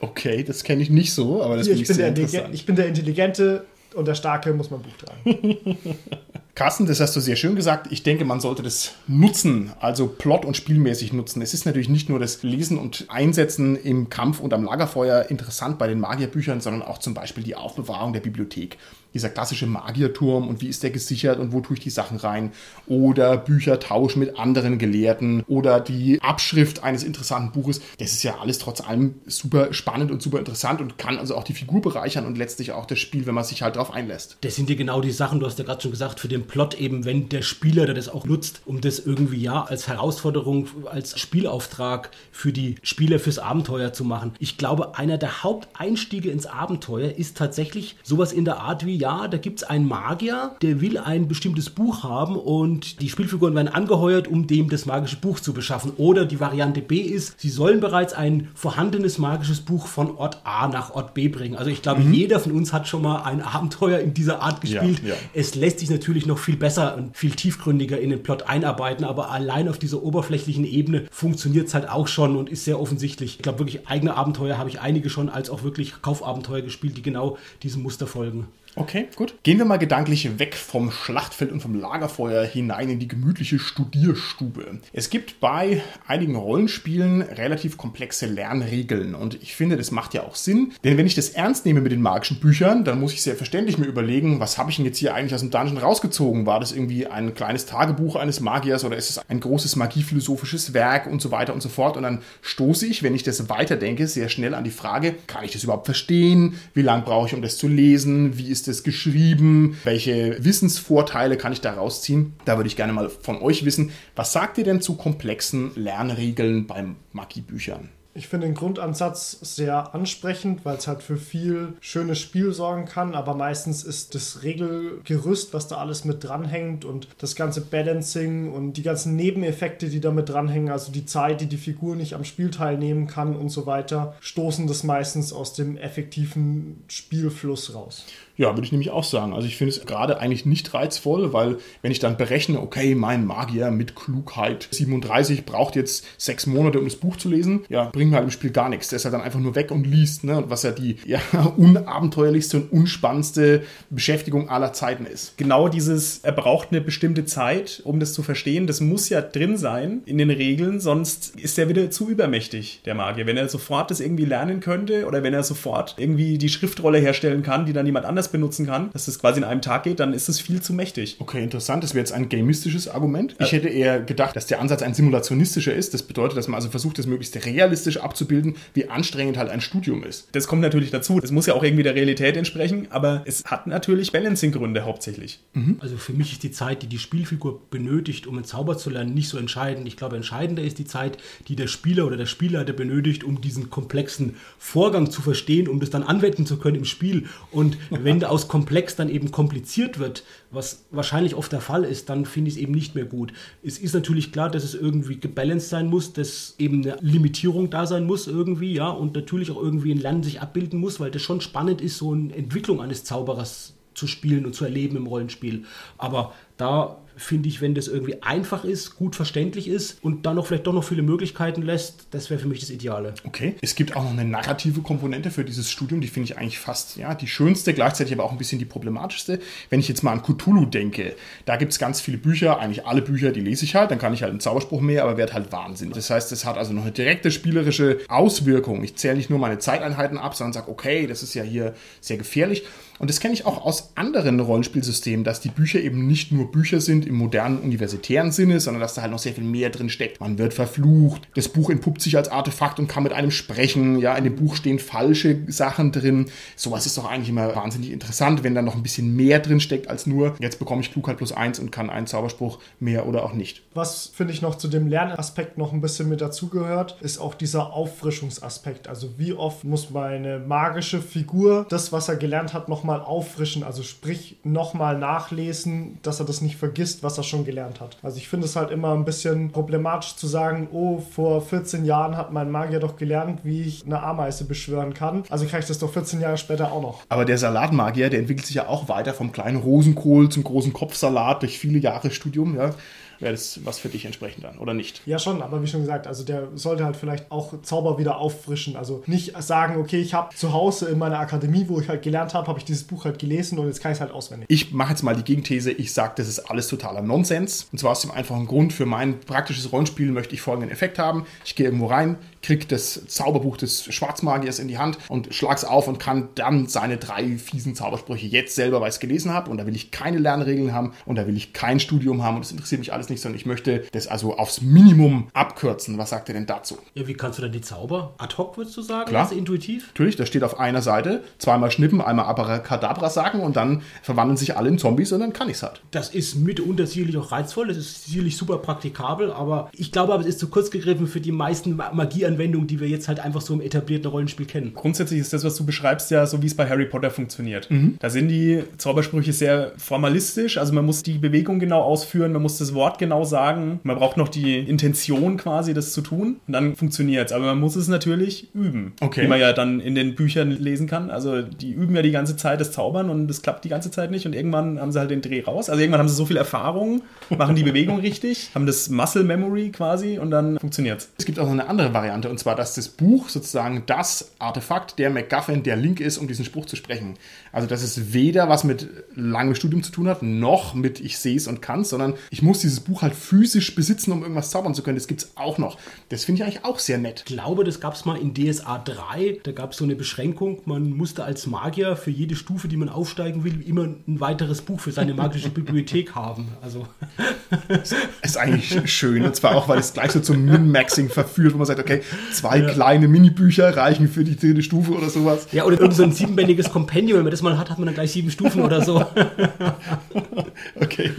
Okay, das kenne ich nicht so, aber das Hier, ich, bin der, ich bin der Intelligente und der Starke muss mein Buch tragen. Carsten, das hast du sehr schön gesagt. Ich denke, man sollte das nutzen, also plot- und spielmäßig nutzen. Es ist natürlich nicht nur das Lesen und Einsetzen im Kampf und am Lagerfeuer interessant bei den Magierbüchern, sondern auch zum Beispiel die Aufbewahrung der Bibliothek dieser klassische Magierturm und wie ist der gesichert und wo tue ich die Sachen rein oder Bücher tauschen mit anderen Gelehrten oder die Abschrift eines interessanten Buches. Das ist ja alles trotz allem super spannend und super interessant und kann also auch die Figur bereichern und letztlich auch das Spiel, wenn man sich halt darauf einlässt. Das sind ja genau die Sachen, du hast ja gerade schon gesagt, für den Plot eben, wenn der Spieler, der das auch nutzt, um das irgendwie ja als Herausforderung, als Spielauftrag für die Spieler fürs Abenteuer zu machen. Ich glaube, einer der Haupteinstiege ins Abenteuer ist tatsächlich sowas in der Art wie ja, da gibt es einen Magier, der will ein bestimmtes Buch haben und die Spielfiguren werden angeheuert, um dem das magische Buch zu beschaffen. Oder die Variante B ist, sie sollen bereits ein vorhandenes magisches Buch von Ort A nach Ort B bringen. Also ich glaube, mhm. jeder von uns hat schon mal ein Abenteuer in dieser Art gespielt. Ja, ja. Es lässt sich natürlich noch viel besser und viel tiefgründiger in den Plot einarbeiten, aber allein auf dieser oberflächlichen Ebene funktioniert es halt auch schon und ist sehr offensichtlich. Ich glaube wirklich, eigene Abenteuer habe ich einige schon als auch wirklich Kaufabenteuer gespielt, die genau diesem Muster folgen. Okay, gut. Gehen wir mal gedanklich weg vom Schlachtfeld und vom Lagerfeuer hinein in die gemütliche Studierstube. Es gibt bei einigen Rollenspielen relativ komplexe Lernregeln und ich finde, das macht ja auch Sinn, denn wenn ich das ernst nehme mit den magischen Büchern, dann muss ich selbstverständlich mir überlegen, was habe ich denn jetzt hier eigentlich aus dem Dungeon rausgezogen? War das irgendwie ein kleines Tagebuch eines Magiers oder ist es ein großes magiephilosophisches Werk und so weiter und so fort? Und dann stoße ich, wenn ich das weiterdenke, sehr schnell an die Frage, kann ich das überhaupt verstehen? Wie lange brauche ich, um das zu lesen? Wie ist es geschrieben? Welche Wissensvorteile kann ich da rausziehen? Da würde ich gerne mal von euch wissen. Was sagt ihr denn zu komplexen Lernregeln beim Maki-Büchern? Ich finde den Grundansatz sehr ansprechend, weil es halt für viel schönes Spiel sorgen kann, aber meistens ist das Regelgerüst, was da alles mit dranhängt und das ganze Balancing und die ganzen Nebeneffekte, die da mit dranhängen, also die Zeit, die die Figur nicht am Spiel teilnehmen kann und so weiter, stoßen das meistens aus dem effektiven Spielfluss raus. Ja, würde ich nämlich auch sagen. Also ich finde es gerade eigentlich nicht reizvoll, weil wenn ich dann berechne, okay, mein Magier mit Klugheit 37 braucht jetzt sechs Monate, um das Buch zu lesen, ja, bringt mir halt im Spiel gar nichts. Der ist halt dann einfach nur weg und liest, ne? was ja die ja, unabenteuerlichste und unspannendste Beschäftigung aller Zeiten ist. Genau dieses, er braucht eine bestimmte Zeit, um das zu verstehen, das muss ja drin sein in den Regeln, sonst ist er wieder zu übermächtig, der Magier. Wenn er sofort das irgendwie lernen könnte oder wenn er sofort irgendwie die Schriftrolle herstellen kann, die dann jemand anders beides benutzen kann, dass das quasi in einem Tag geht, dann ist es viel zu mächtig. Okay, interessant. Das wäre jetzt ein gamistisches Argument. Ich hätte eher gedacht, dass der Ansatz ein simulationistischer ist. Das bedeutet, dass man also versucht, das möglichst realistisch abzubilden, wie anstrengend halt ein Studium ist. Das kommt natürlich dazu. Das muss ja auch irgendwie der Realität entsprechen, aber es hat natürlich Balancing-Gründe hauptsächlich. Also für mich ist die Zeit, die die Spielfigur benötigt, um einen Zauber zu lernen, nicht so entscheidend. Ich glaube, entscheidender ist die Zeit, die der Spieler oder der Spielleiter benötigt, um diesen komplexen Vorgang zu verstehen, um das dann anwenden zu können im Spiel. Und wenn aus komplex dann eben kompliziert wird, was wahrscheinlich oft der Fall ist, dann finde ich es eben nicht mehr gut. Es ist natürlich klar, dass es irgendwie gebalanced sein muss, dass eben eine Limitierung da sein muss irgendwie, ja, und natürlich auch irgendwie ein Lernen sich abbilden muss, weil das schon spannend ist, so eine Entwicklung eines Zauberers zu spielen und zu erleben im Rollenspiel. Aber da finde ich, wenn das irgendwie einfach ist, gut verständlich ist und dann noch vielleicht doch noch viele Möglichkeiten lässt, das wäre für mich das Ideale. Okay. Es gibt auch noch eine narrative Komponente für dieses Studium, die finde ich eigentlich fast ja, die schönste, gleichzeitig aber auch ein bisschen die problematischste. Wenn ich jetzt mal an Cthulhu denke, da gibt es ganz viele Bücher, eigentlich alle Bücher, die lese ich halt, dann kann ich halt einen Zauberspruch mehr, aber werde halt Wahnsinn. Das heißt, es hat also noch eine direkte spielerische Auswirkung. Ich zähle nicht nur meine Zeiteinheiten ab, sondern sage, okay, das ist ja hier sehr gefährlich. Und das kenne ich auch aus anderen Rollenspielsystemen, dass die Bücher eben nicht nur Bücher sind im modernen universitären Sinne, sondern dass da halt noch sehr viel mehr drin steckt. Man wird verflucht, das Buch entpuppt sich als Artefakt und kann mit einem sprechen. Ja, in dem Buch stehen falsche Sachen drin. Sowas ist doch eigentlich immer wahnsinnig interessant, wenn da noch ein bisschen mehr drin steckt als nur, jetzt bekomme ich Klugheit plus eins und kann einen Zauberspruch mehr oder auch nicht. Was finde ich noch zu dem Lernaspekt noch ein bisschen mit dazugehört, ist auch dieser Auffrischungsaspekt. Also wie oft muss meine magische Figur das, was er gelernt hat, nochmal auffrischen, also sprich nochmal nachlesen, dass er das nicht vergisst, was er schon gelernt hat. Also ich finde es halt immer ein bisschen problematisch zu sagen, oh, vor 14 Jahren hat mein Magier doch gelernt, wie ich eine Ameise beschwören kann. Also kann ich das doch 14 Jahre später auch noch. Aber der Salatmagier, der entwickelt sich ja auch weiter vom kleinen Rosenkohl zum großen Kopfsalat durch viele Jahre Studium. Ja. Wäre das was für dich entsprechend dann, oder nicht? Ja, schon, aber wie schon gesagt, also der sollte halt vielleicht auch Zauber wieder auffrischen. Also nicht sagen, okay, ich habe zu Hause in meiner Akademie, wo ich halt gelernt habe, habe ich dieses Buch halt gelesen und jetzt kann ich es halt auswendig. Ich mache jetzt mal die Gegenthese, ich sage, das ist alles totaler Nonsens. Und zwar aus dem einfachen Grund, für mein praktisches Rollenspiel möchte ich folgenden Effekt haben. Ich gehe irgendwo rein, kriege das Zauberbuch des Schwarzmagiers in die Hand und schlag's auf und kann dann seine drei fiesen Zaubersprüche jetzt selber, weil ich es gelesen habe. Und da will ich keine Lernregeln haben und da will ich kein Studium haben und das interessiert mich alles nicht, sondern ich möchte das also aufs Minimum abkürzen. Was sagt ihr denn dazu? Ja, wie kannst du dann die Zauber? Ad hoc würdest du sagen? Klar. Also intuitiv? Natürlich, da steht auf einer Seite zweimal schnippen, einmal Abracadabra sagen und dann verwandeln sich alle in Zombies und dann kann ich's halt. Das ist mitunter sicherlich auch reizvoll, das ist sicherlich super praktikabel, aber ich glaube, aber es ist zu kurz gegriffen für die meisten Ma- Magieanwendungen, die wir jetzt halt einfach so im etablierten Rollenspiel kennen. Grundsätzlich ist das, was du beschreibst, ja so, wie es bei Harry Potter funktioniert. Da sind die Zaubersprüche sehr formalistisch, also man muss die Bewegung genau ausführen, man muss das Wort genau sagen, man braucht noch die Intention quasi, das zu tun und dann funktioniert's. Aber man muss es natürlich üben, Okay. wie man ja dann in den Büchern lesen kann. Also die üben ja die ganze Zeit das Zaubern und das klappt die ganze Zeit nicht und irgendwann haben sie halt den Dreh raus. Also irgendwann haben sie so viel Erfahrung, machen die Bewegung richtig, haben das Muscle Memory quasi und dann funktioniert's. Es gibt auch noch eine andere Variante und zwar, dass das Buch sozusagen das Artefakt, der MacGuffin, der Link ist, um diesen Spruch zu sprechen. Also, dass es weder was mit langem Studium zu tun hat, noch mit ich sehe es und kann sondern ich muss dieses Buch halt physisch besitzen, um irgendwas zaubern zu können. Das gibt es auch noch. Das finde ich eigentlich auch sehr nett. Ich glaube, das gab es mal in DSA 3. Da gab es so eine Beschränkung. Man musste als Magier für jede Stufe, die man aufsteigen will, immer ein weiteres Buch für seine magische Bibliothek haben. Also Ist eigentlich schön. Und zwar auch, weil es gleich so zum Min-Maxing verführt, wo man sagt, okay, zwei kleine Minibücher reichen für die dritte Stufe oder sowas. ja, oder irgend so ein siebenbändiges Kompendium. Wenn man das mal hat, hat man dann gleich sieben Stufen oder so. Okay.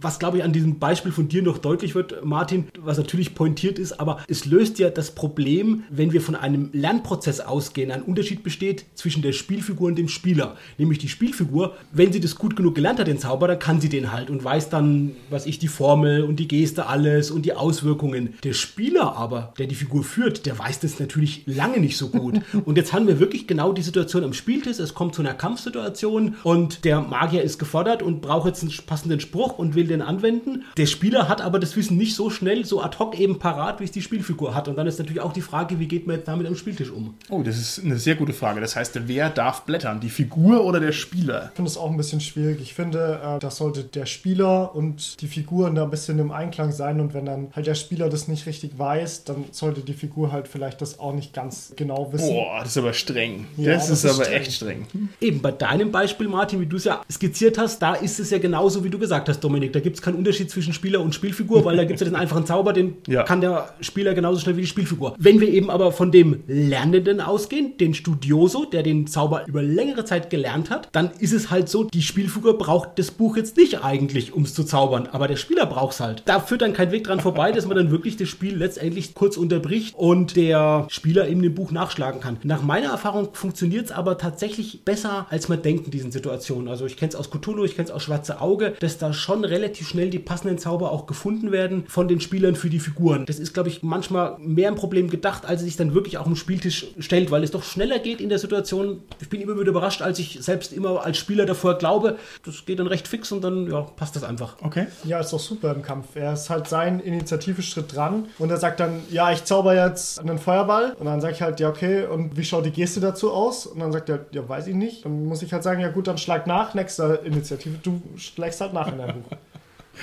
Was, glaube ich, an diesem Beispiel von dir noch deutlich wird, Martin, was natürlich pointiert ist, aber es löst ja das Problem, wenn wir von einem Lernprozess ausgehen, ein Unterschied besteht zwischen der Spielfigur und dem Spieler. Nämlich die Spielfigur, wenn sie das gut genug gelernt hat, den Zauber, dann kann sie den halt und weiß dann, was ich, die Formel und die Geste, alles und die Auswirkungen. Der Spieler aber, der die Figur führt, der weiß das natürlich lange nicht so gut. Und jetzt haben wir wirklich genau die Situation am Spieltisch. Es kommt zu einer Kampfsituation und der Magier ist gefordert und braucht jetzt einen passenden Spruch und will denn anwenden. Der Spieler hat aber das Wissen nicht so schnell, so ad hoc eben parat, wie es die Spielfigur hat. Und dann ist natürlich auch die Frage, wie geht man jetzt damit am Spieltisch um? Oh, das ist eine sehr gute Frage. Das heißt, wer darf blättern? Die Figur oder der Spieler? Ich finde es auch ein bisschen schwierig. Ich finde, äh, das sollte der Spieler und die Figuren da ein bisschen im Einklang sein. Und wenn dann halt der Spieler das nicht richtig weiß, dann sollte die Figur halt vielleicht das auch nicht ganz genau wissen. Boah, das ist aber streng. Ja, das, das ist, ist aber streng. echt streng. Eben bei deinem Beispiel, Martin, wie du es ja skizziert hast, da ist es ja genauso, wie du gesagt hast, Dominik. Da gibt es keinen Unterschied zwischen Spieler und Spielfigur, weil da gibt es ja den einfachen Zauber, den Ja. kann der Spieler genauso schnell wie die Spielfigur. Wenn wir eben aber von dem Lernenden ausgehen, den Studioso, der den Zauber über längere Zeit gelernt hat, dann ist es halt so, die Spielfigur braucht das Buch jetzt nicht eigentlich, um es zu zaubern, aber der Spieler braucht es halt. Da führt dann kein Weg dran vorbei, dass man dann wirklich das Spiel letztendlich kurz unterbricht und der Spieler eben dem Buch nachschlagen kann. Nach meiner Erfahrung funktioniert es aber tatsächlich besser, als man denkt in diesen Situationen. Also ich kenne es aus Cthulhu, ich kenne es aus Schwarze Auge, dass da schon relativ schnell die passenden Zauber auch gefunden werden von den Spielern für die Figuren. Das ist, glaube ich, manchmal mehr ein Problem gedacht, als es sich dann wirklich auch am Spieltisch stellt, weil es doch schneller geht in der Situation. Ich bin immer wieder überrascht, als ich selbst immer als Spieler davor glaube. Das geht dann recht fix und dann ja, passt das einfach. Okay. Ja, ist doch super im Kampf. Er ist halt sein Initiativeschritt dran und er sagt dann, ja, ich zauber jetzt einen Feuerball. Und dann sage ich halt, ja, okay, und wie schaut die Geste dazu aus? Und dann sagt er, ja, weiß ich nicht. Dann muss ich halt sagen, ja gut, dann schlag nach, nächste Initiative. Du schlägst halt nach in deinem Buch.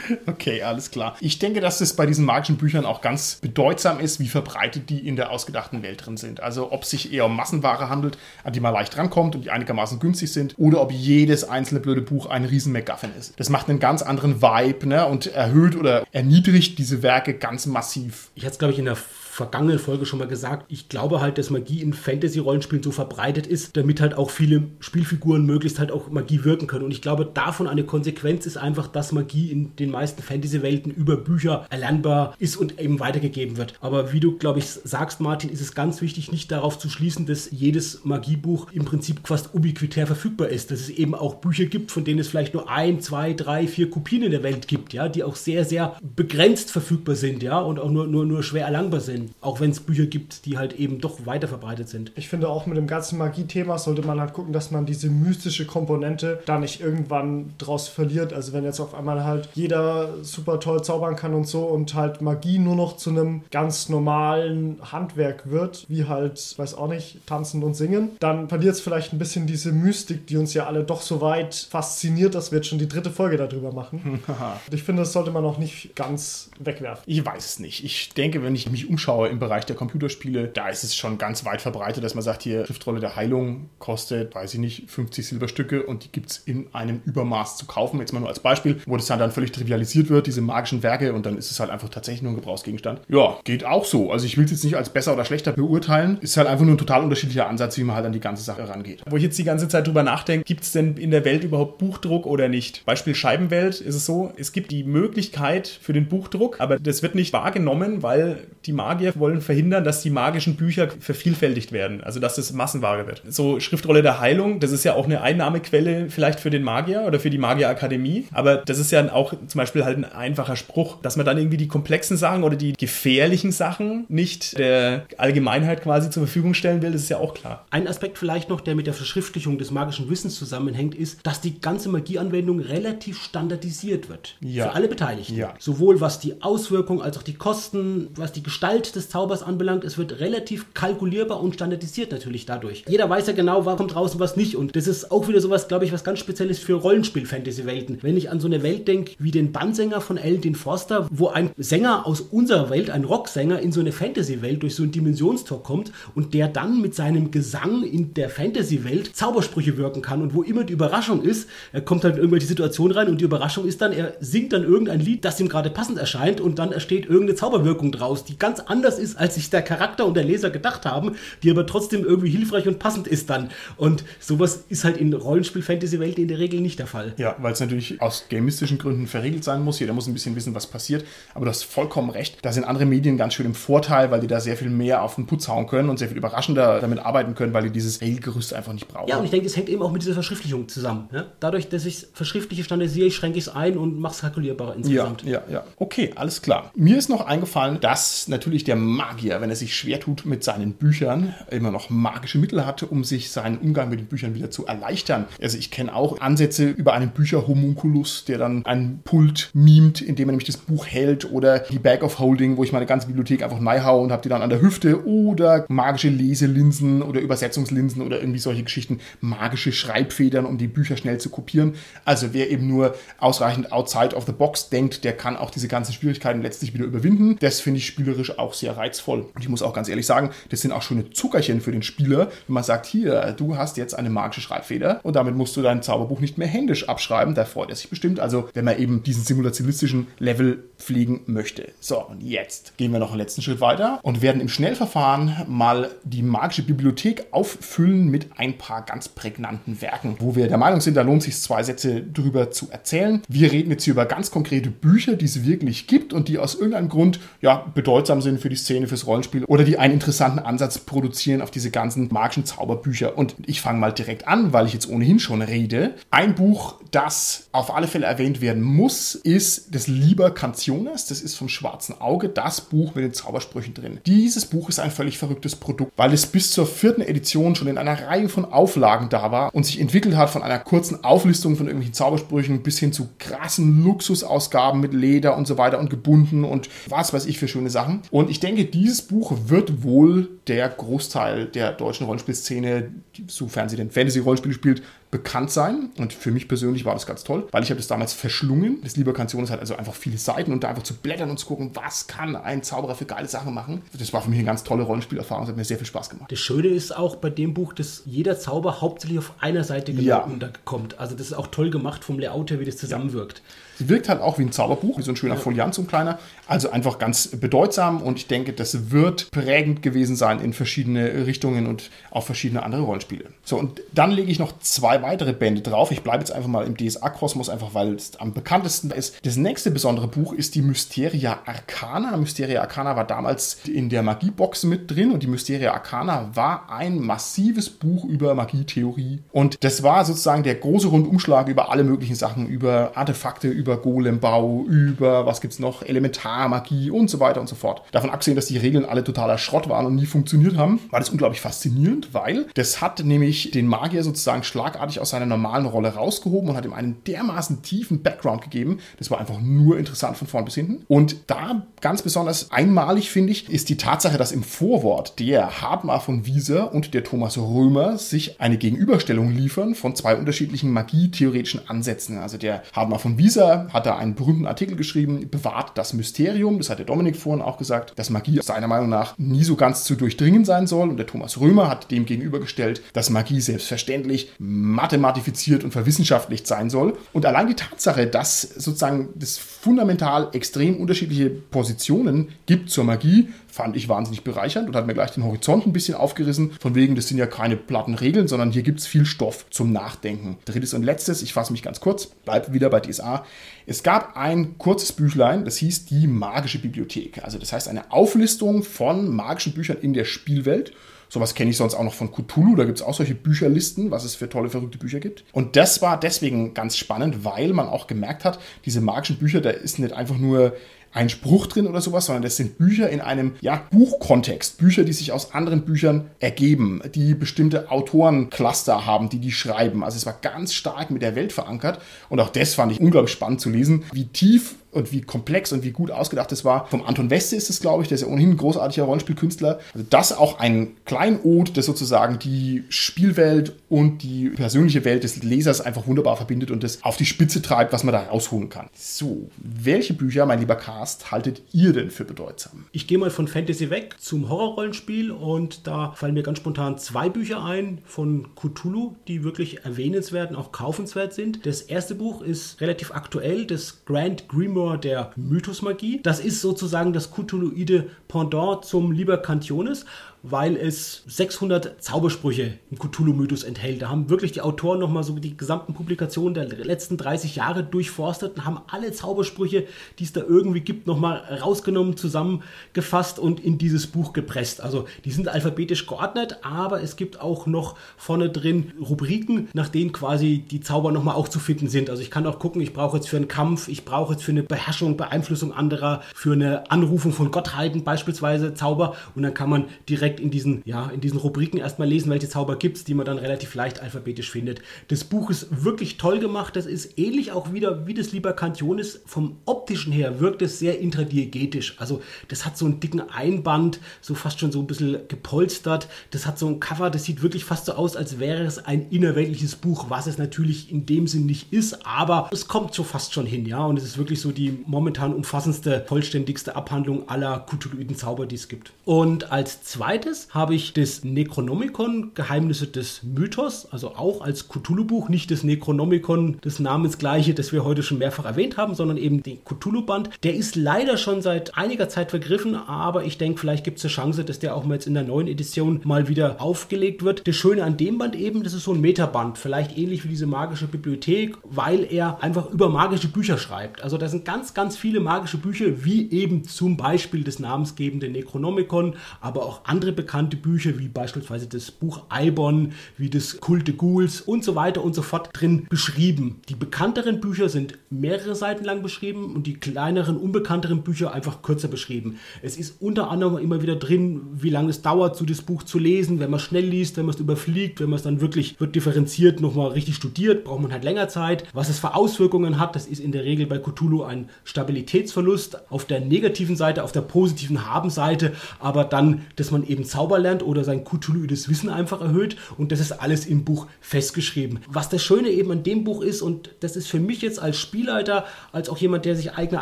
Okay, alles klar. Ich denke, dass es bei diesen magischen Büchern auch ganz bedeutsam ist, wie verbreitet die in der ausgedachten Welt drin sind. Also ob sich eher um Massenware handelt, an die man leicht rankommt und die einigermaßen günstig sind, oder ob jedes einzelne blöde Buch ein riesen MacGuffin ist. Das macht einen ganz anderen Vibe ne? und erhöht oder erniedrigt diese Werke ganz massiv. Ich hatte es, glaube ich, in der vergangenen Folge schon mal gesagt. Ich glaube halt, dass Magie in Fantasy-Rollenspielen so verbreitet ist, damit halt auch viele Spielfiguren möglichst halt auch Magie wirken können. Und ich glaube, davon eine Konsequenz ist einfach, dass Magie in den meisten Fantasy-Welten über Bücher erlernbar ist und eben weitergegeben wird. Aber wie du, glaube ich, sagst, Martin, ist es ganz wichtig, nicht darauf zu schließen, dass jedes Magiebuch im Prinzip fast ubiquitär verfügbar ist. Dass es eben auch Bücher gibt, von denen es vielleicht nur ein, zwei, drei, vier Kopien in der Welt gibt, ja, die auch sehr, sehr begrenzt verfügbar sind, ja, und auch nur, nur, nur schwer erlangbar sind. Auch wenn es Bücher gibt, die halt eben doch weiter verbreitet sind. Ich finde auch mit dem ganzen Magie-Thema sollte man halt gucken, dass man diese mystische Komponente da nicht irgendwann draus verliert. Also wenn jetzt auf einmal halt jeder super toll zaubern kann und so und halt Magie nur noch zu einem ganz normalen Handwerk wird, wie halt, weiß auch nicht, tanzen und singen, dann verliert es vielleicht ein bisschen diese Mystik, die uns ja alle doch so weit fasziniert, dass wir jetzt schon die dritte Folge darüber machen. Ich finde, das sollte man auch nicht ganz wegwerfen. Ich weiß es nicht. Ich denke, wenn ich mich umschaue im Bereich der Computerspiele, da ist es schon ganz weit verbreitet, dass man sagt, hier Schriftrolle der Heilung kostet, weiß ich nicht, 50 Silberstücke und die gibt es in einem Übermaß zu kaufen. Jetzt mal nur als Beispiel, wo das dann, dann völlig trivialisiert wird, diese magischen Werke und dann ist es halt einfach tatsächlich nur ein Gebrauchsgegenstand. Ja, geht auch so. Also ich will es jetzt nicht als besser oder schlechter beurteilen. Ist halt einfach nur ein total unterschiedlicher Ansatz, wie man halt an die ganze Sache rangeht. Wo ich jetzt die ganze Zeit drüber nachdenke, gibt es denn in der Welt überhaupt Buchdruck oder nicht? Beispiel Scheibenwelt ist es so, es gibt die Möglichkeit für den Buchdruck, aber das wird nicht wahrgenommen, weil die Magier wollen verhindern, dass die magischen Bücher vervielfältigt werden, also dass es Massenware wird. So Schriftrolle der Heilung, das ist ja auch eine Einnahmequelle vielleicht für den Magier oder für die Magierakademie, aber das ist ja auch zum Beispiel halt ein einfacher Spruch, dass man dann irgendwie die komplexen Sachen oder die gefährlichen Sachen nicht der Allgemeinheit quasi zur Verfügung stellen will, das ist ja auch klar. Ein Aspekt vielleicht noch, der mit der Verschriftlichung des magischen Wissens zusammenhängt, ist, dass die ganze Magieanwendung relativ standardisiert wird. Ja. Für alle Beteiligten. Ja. Sowohl was die Auswirkung als auch die Kosten, was die Gestalt des Zaubers anbelangt. Es wird relativ kalkulierbar und standardisiert natürlich dadurch. Jeder weiß ja genau, was kommt raus und was nicht. Und das ist auch wieder sowas, glaube ich, was ganz Spezielles für Rollenspiel-Fantasy-Welten. Wenn ich an so eine Welt denke wie den Bandsänger von Eldin Forster, wo ein Sänger aus unserer Welt, ein Rocksänger, in so eine Fantasy-Welt durch so ein Dimensionstor kommt und der dann mit seinem Gesang in der Fantasy-Welt Zaubersprüche wirken kann und wo immer die Überraschung ist, er kommt halt in irgendwelche Situationen rein und die Überraschung ist dann, er singt dann irgendein Lied, das ihm gerade passend erscheint und dann entsteht irgendeine Zauberwirkung draus, die ganz anders ist, als sich der Charakter und der Leser gedacht haben, die aber trotzdem irgendwie hilfreich und passend ist dann. Und sowas ist halt in Rollenspiel-Fantasy-Welten in der Regel nicht der Fall. Ja, weil es natürlich aus gamistischen Gründen verriegelt sein muss. Jeder muss ein bisschen wissen, was passiert. Aber du hast vollkommen recht. Da sind andere Medien ganz schön im Vorteil, weil die da sehr viel mehr auf den Putz hauen können und sehr viel überraschender damit arbeiten können, weil die dieses Regelgerüst einfach nicht brauchen. Ja, und ich denke, es hängt eben auch mit dieser Verschriftlichung zusammen. Ja? Dadurch, dass ich es verschriftliche, standardisiere schränke ich es ein und mache es kalkulierbarer Ja, insgesamt. ja, ja. Okay, alles klar. Mir ist noch eingefallen, dass natürlich der Magier, wenn er sich schwer tut mit seinen Büchern, immer noch magische Mittel hat, um sich seinen Umgang mit den Büchern wieder zu erleichtern. Also ich kenne auch Ansätze über einen Bücherhomunculus, der dann ein Pult mimt, indem er nämlich das Buch hält oder die Bag of Holding, wo ich meine ganze Bibliothek einfach neu haue und habe die dann an der Hüfte oder magische Leselinsen oder Übersetzungslinsen oder irgendwie solche Geschichten, magische Schreibfedern, um die Bücher schnell zu kopieren. Also wer eben nur ausreichend outside of the box denkt, der kann auch diese ganzen Schwierigkeiten letztlich wieder überwinden. Das finde ich spielerisch auch sehr reizvoll. Und ich muss auch ganz ehrlich sagen, das sind auch schöne Zuckerchen für den Spieler, wenn man sagt, hier, du hast jetzt eine magische Schreibfeder und damit musst du dein Zauberbuch nicht mehr händisch abschreiben. Da freut er sich bestimmt. Also wenn man eben diesen simulationistischen Level pflegen möchte. So, und jetzt gehen wir noch einen letzten Schritt weiter und werden im Schnellverfahren mal die magische Bibliothek auffüllen mit ein paar ganz prägnanten Werken, wo wir der Meinung sind, da lohnt sich zwei Sätze drüber zu erzählen. Wir reden jetzt hier über ganz konkrete Bücher, die es wirklich gibt und die aus irgendeinem Grund ja bedeutsam sind für die Szene, fürs Rollenspiel oder die einen interessanten Ansatz produzieren auf diese ganzen magischen Zauberbücher. Und ich fange mal direkt an, weil ich jetzt ohnehin schon rede. Ein Buch, das auf alle Fälle erwähnt werden muss, ist das Liber Canciones. Das ist vom Schwarzen Auge, das Buch mit den Zaubersprüchen drin. Dieses Buch ist ein völlig verrücktes Produkt, weil es bis zur vierten Edition schon in einer Reihe von Auflagen da war und sich entwickelt hat von einer kurzen Auflistung von irgendwelchen Zaubersprüchen bis hin zu krassen Luxusausgaben mit Leder und so weiter und gebunden und was weiß ich für schöne Sachen. Und ich denke, dieses Buch wird wohl der Großteil der deutschen Rollenspielszene, sofern sie denn Fantasy-Rollenspiele spielt, bekannt sein. Und für mich persönlich war das ganz toll, weil ich habe das damals verschlungen. Das Liebe Kantion hat also einfach viele Seiten und da einfach zu blättern und zu gucken, was kann ein Zauberer für geile Sachen machen. Das war für mich eine ganz tolle Rollenspielerfahrung. Das hat mir sehr viel Spaß gemacht. Das Schöne ist auch bei dem Buch, dass jeder Zauber hauptsächlich auf einer Seite genau Ja. unterkommt. Also das ist auch toll gemacht vom Layout her, wie das zusammenwirkt. Sie wirkt halt auch wie ein Zauberbuch, wie so ein schöner Foliant, so ein kleiner. Also einfach ganz bedeutsam und ich denke, das wird prägend gewesen sein in verschiedene Richtungen und auch verschiedene andere Rollenspiele. So, und dann lege ich noch zwei weitere Bände drauf. Ich bleibe jetzt einfach mal im DSA-Kosmos, einfach weil es am bekanntesten ist. Das nächste besondere Buch ist die Mysteria Arcana. Mysteria Arcana war damals in der Magiebox mit drin und die Mysteria Arcana war ein massives Buch über Magietheorie. Und das war sozusagen der große Rundumschlag über alle möglichen Sachen, über Artefakte, über Golembau, über was gibt's noch, Elementarmagie und so weiter und so fort. Davon abgesehen, dass die Regeln alle totaler Schrott waren und nie funktioniert haben, war das unglaublich faszinierend, weil das hat nämlich den Magier sozusagen schlagartig aus seiner normalen Rolle rausgehoben und hat ihm einen dermaßen tiefen Background gegeben. Das war einfach nur interessant von vorn bis hinten. Und da ganz besonders einmalig, finde ich, ist die Tatsache, dass im Vorwort der Hartmar von Wieser und der Thomas Römer sich eine Gegenüberstellung liefern von zwei unterschiedlichen magietheoretischen Ansätzen. Also der Hartmar von Wieser hat da einen berühmten Artikel geschrieben, bewahrt das Mysterium. Das hat der Dominik vorhin auch gesagt, dass Magie seiner Meinung nach nie so ganz zu durchdringen sein soll. Und der Thomas Römer hat dem gegenübergestellt, dass Magie selbstverständlich mathematifiziert und verwissenschaftlicht sein soll. Und allein die Tatsache, dass sozusagen das fundamental extrem unterschiedliche Positionen gibt zur Magie, fand ich wahnsinnig bereichernd und hat mir gleich den Horizont ein bisschen aufgerissen. Von wegen, das sind ja keine platten Regeln, sondern hier gibt es viel Stoff zum Nachdenken. Drittes und letztes, ich fasse mich ganz kurz, bleibe wieder bei DSA. Es gab ein kurzes Büchlein, das hieß die magische Bibliothek. Also das heißt eine Auflistung von magischen Büchern in der Spielwelt. Sowas kenne ich sonst auch noch von Cthulhu. Da gibt es auch solche Bücherlisten, was es für tolle, verrückte Bücher gibt. Und das war deswegen ganz spannend, weil man auch gemerkt hat, diese magischen Bücher, da ist nicht einfach nur ein Spruch drin oder sowas, sondern das sind Bücher in einem ja, Buchkontext. Bücher, die sich aus anderen Büchern ergeben, die bestimmte Autorencluster haben, die die schreiben. Also es war ganz stark mit der Welt verankert. Und auch das fand ich unglaublich spannend zu lesen, wie tief und wie komplex und wie gut ausgedacht es war. Vom Anton Weste ist es, glaube ich, der ist ja ohnehin ein großartiger Rollenspielkünstler. Also das auch ein Kleinod, das sozusagen die Spielwelt und die persönliche Welt des Lesers einfach wunderbar verbindet und das auf die Spitze treibt, was man da rausholen kann. So, welche Bücher, mein lieber Cast, haltet ihr denn für bedeutsam? Ich gehe mal von Fantasy weg zum Horrorrollenspiel und da fallen mir ganz spontan zwei Bücher ein von Cthulhu, die wirklich erwähnenswert und auch kaufenswert sind. Das erste Buch ist relativ aktuell, das Grand Grimoire der Mythosmagie. Das ist sozusagen das Cthulhuide Pendant zum Liber Cantiones. Weil es 600 Zaubersprüche im Cthulhu-Mythos enthält. Da haben wirklich die Autoren nochmal so die gesamten Publikationen der letzten 30 Jahre durchforstet und haben alle Zaubersprüche, die es da irgendwie gibt, nochmal rausgenommen, zusammengefasst und in dieses Buch gepresst. Also die sind alphabetisch geordnet, aber es gibt auch noch vorne drin Rubriken, nach denen quasi die Zauber nochmal auch zu finden sind. Also ich kann auch gucken, ich brauche jetzt für einen Kampf, ich brauche jetzt für eine Beherrschung, Beeinflussung anderer, für eine Anrufung von Gottheiten beispielsweise Zauber und dann kann man direkt in diesen, ja, in diesen Rubriken erstmal lesen, welche Zauber gibt es, die man dann relativ leicht alphabetisch findet. Das Buch ist wirklich toll gemacht, das ist ähnlich auch wieder wie das Lieber Kantionis. Vom optischen her wirkt es sehr intradiegetisch. Also das hat so einen dicken Einband, so fast schon so ein bisschen gepolstert. Das hat so ein Cover, das sieht wirklich fast so aus, als wäre es ein innerweltliches Buch, was es natürlich in dem Sinn nicht ist, aber es kommt so fast schon hin, ja. Und es ist wirklich so die momentan umfassendste, vollständigste Abhandlung aller Cthulhuiden Zauber, die es gibt. Und als zweites habe ich das Necronomicon, Geheimnisse des Mythos, also auch als Cthulhu-Buch, nicht das Necronomicon, das Namensgleiche, das wir heute schon mehrfach erwähnt haben, sondern eben den Cthulhu-Band. Der ist leider schon seit einiger Zeit vergriffen, aber ich denke, vielleicht gibt es eine Chance, dass der auch mal jetzt in der neuen Edition mal wieder aufgelegt wird. Das Schöne an dem Band eben, das ist so ein Metaband, vielleicht ähnlich wie diese magische Bibliothek, weil er einfach über magische Bücher schreibt. Also da sind ganz, ganz viele magische Bücher, wie eben zum Beispiel das namensgebende Necronomicon, aber auch andere bekannte Bücher, wie beispielsweise das Buch Eibon, wie das Kulte Ghouls und so weiter und so fort drin beschrieben. Die bekannteren Bücher sind mehrere Seiten lang beschrieben und die kleineren, unbekannteren Bücher einfach kürzer beschrieben. Es ist unter anderem immer wieder drin, wie lange es dauert, so das Buch zu lesen, wenn man schnell liest, wenn man es überfliegt, wenn man es dann wirklich wird differenziert nochmal richtig studiert, braucht man halt länger Zeit. Was es für Auswirkungen hat, das ist in der Regel bei Cthulhu ein Stabilitätsverlust auf der negativen Seite, auf der positiven Habenseite, aber dann, dass man eben Zauber lernt oder sein Cthulhuides Wissen einfach erhöht und das ist alles im Buch festgeschrieben. Was das Schöne eben an dem Buch ist und das ist für mich jetzt als Spielleiter, als auch jemand, der sich eigene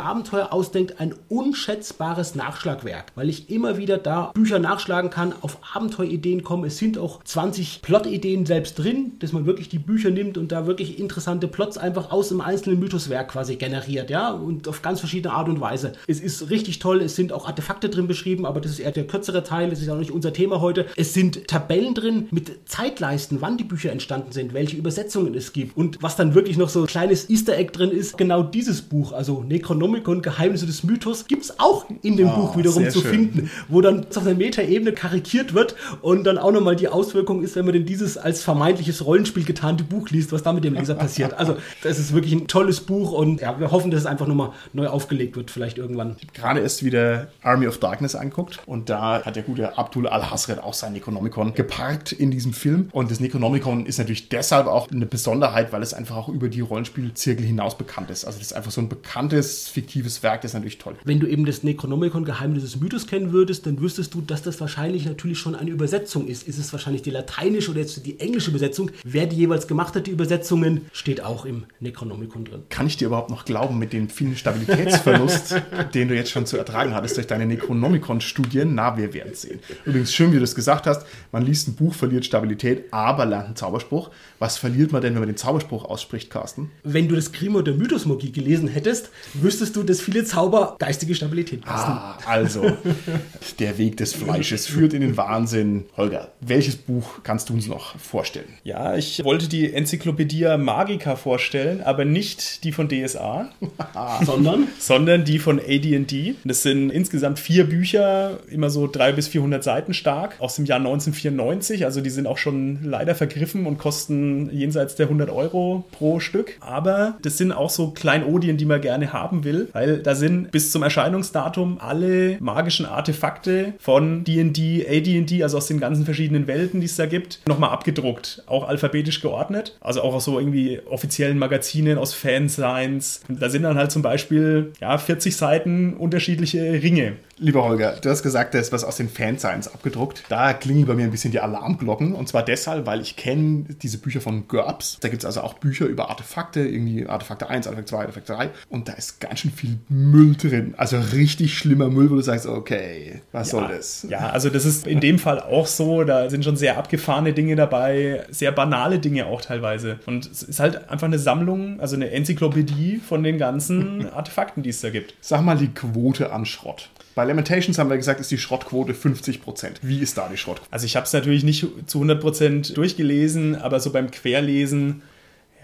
Abenteuer ausdenkt, ein unschätzbares Nachschlagwerk, weil ich immer wieder da Bücher nachschlagen kann, auf Abenteuerideen komme. Es sind auch 20 Plot-Ideen selbst drin, dass man wirklich die Bücher nimmt und da wirklich interessante Plots einfach aus dem einzelnen Mythoswerk quasi generiert, ja, und auf ganz verschiedene Art und Weise. Es ist richtig toll, es sind auch Artefakte drin beschrieben, aber das ist eher der kürzere Teil, das ist auch nicht unser Thema heute. Es sind Tabellen drin mit Zeitleisten, wann die Bücher entstanden sind, welche Übersetzungen es gibt und was dann wirklich noch so ein kleines Easter Egg drin ist, genau dieses Buch, also Necronomicon, Geheimnisse des Mythos, gibt es auch in dem Oh, Buch wiederum zu schön. finden, wo dann auf einer Metaebene karikiert wird und dann auch nochmal die Auswirkung ist, wenn man denn dieses als vermeintliches Rollenspiel getarnte Buch liest, was da mit dem Leser passiert. Also das ist wirklich ein tolles Buch und ja, wir hoffen, dass es einfach nochmal neu aufgelegt wird, vielleicht irgendwann. gerade erst wieder Army of Darkness anguckt und da hat der gute Abdul Al-Hasred auch sein Necronomicon geparkt in diesem Film und das Necronomicon ist natürlich deshalb auch eine Besonderheit, weil es einfach auch über die Rollenspielzirkel hinaus bekannt ist. Also das ist einfach so ein bekanntes, fiktives Werk, das ist natürlich toll. Wenn du eben das Necronomicon Geheimnis des Mythos kennen würdest, dann wüsstest du, dass das wahrscheinlich natürlich schon eine Übersetzung ist. Ist es wahrscheinlich die lateinische oder jetzt die englische Übersetzung? Wer die jeweils gemacht hat, die Übersetzungen, steht auch im Necronomicon drin. Kann ich dir überhaupt noch glauben mit dem vielen Stabilitätsverlust, den du jetzt schon zu ertragen hattest durch deine Necronomicon-Studien? Na, wir werden sehen. Übrigens, schön, wie du es gesagt hast, man liest ein Buch, verliert Stabilität, aber lernt einen Zauberspruch. Was verliert man denn, wenn man den Zauberspruch ausspricht, Carsten? Wenn du das Grimo der Mythosmagie gelesen hättest, wüsstest du, dass viele Zauber geistige Stabilität kosten. Ah, also, der Weg des Fleisches führt in den Wahnsinn. Holger, welches Buch kannst du uns noch vorstellen? Ja, ich wollte die Enzyklopädie Magica vorstellen, aber nicht die von DSA, Sondern sondern die von AD&D. Das sind insgesamt vier Bücher, immer so 300 bis 400 Seiten stark, aus dem Jahr 1994. Also die sind auch schon leider vergriffen und kosten jenseits der 100 Euro pro Stück. Aber das sind auch so Kleinodien, die man gerne haben will, weil da sind bis zum Erscheinungsdatum alle magischen Artefakte von D&D, AD&D, also aus den ganzen verschiedenen Welten, die es da gibt, nochmal abgedruckt, auch alphabetisch geordnet. Also auch aus so irgendwie offiziellen Magazinen, aus Fansigns. Da sind dann halt zum Beispiel ja, 40 Seiten unterschiedliche Ringe. Lieber Holger, du hast gesagt, da ist was aus den Fansigns abgedruckt. Da klingeln bei mir ein bisschen die Alarmglocken. Und zwar deshalb, weil ich kenne diese Bücher von GURPS. Da gibt es also auch Bücher über Artefakte, irgendwie Artefakte 1, Artefakte 2, Artefakte 3. Und da ist ganz schön viel Müll drin. Also richtig schlimmer Müll, wo du sagst, okay, was soll das? Ja, also das ist in dem Fall auch so. Da sind schon sehr abgefahrene Dinge dabei, sehr banale Dinge auch teilweise. Und es ist halt einfach eine Sammlung, also eine Enzyklopädie von den ganzen Artefakten, die es da gibt. Sag mal die Quote an Schrott. Bei Lamentations haben wir gesagt, ist die Schrottquote 50%. Wie ist da die Schrottquote? Also ich habe es natürlich nicht zu 100% durchgelesen, aber so beim Querlesen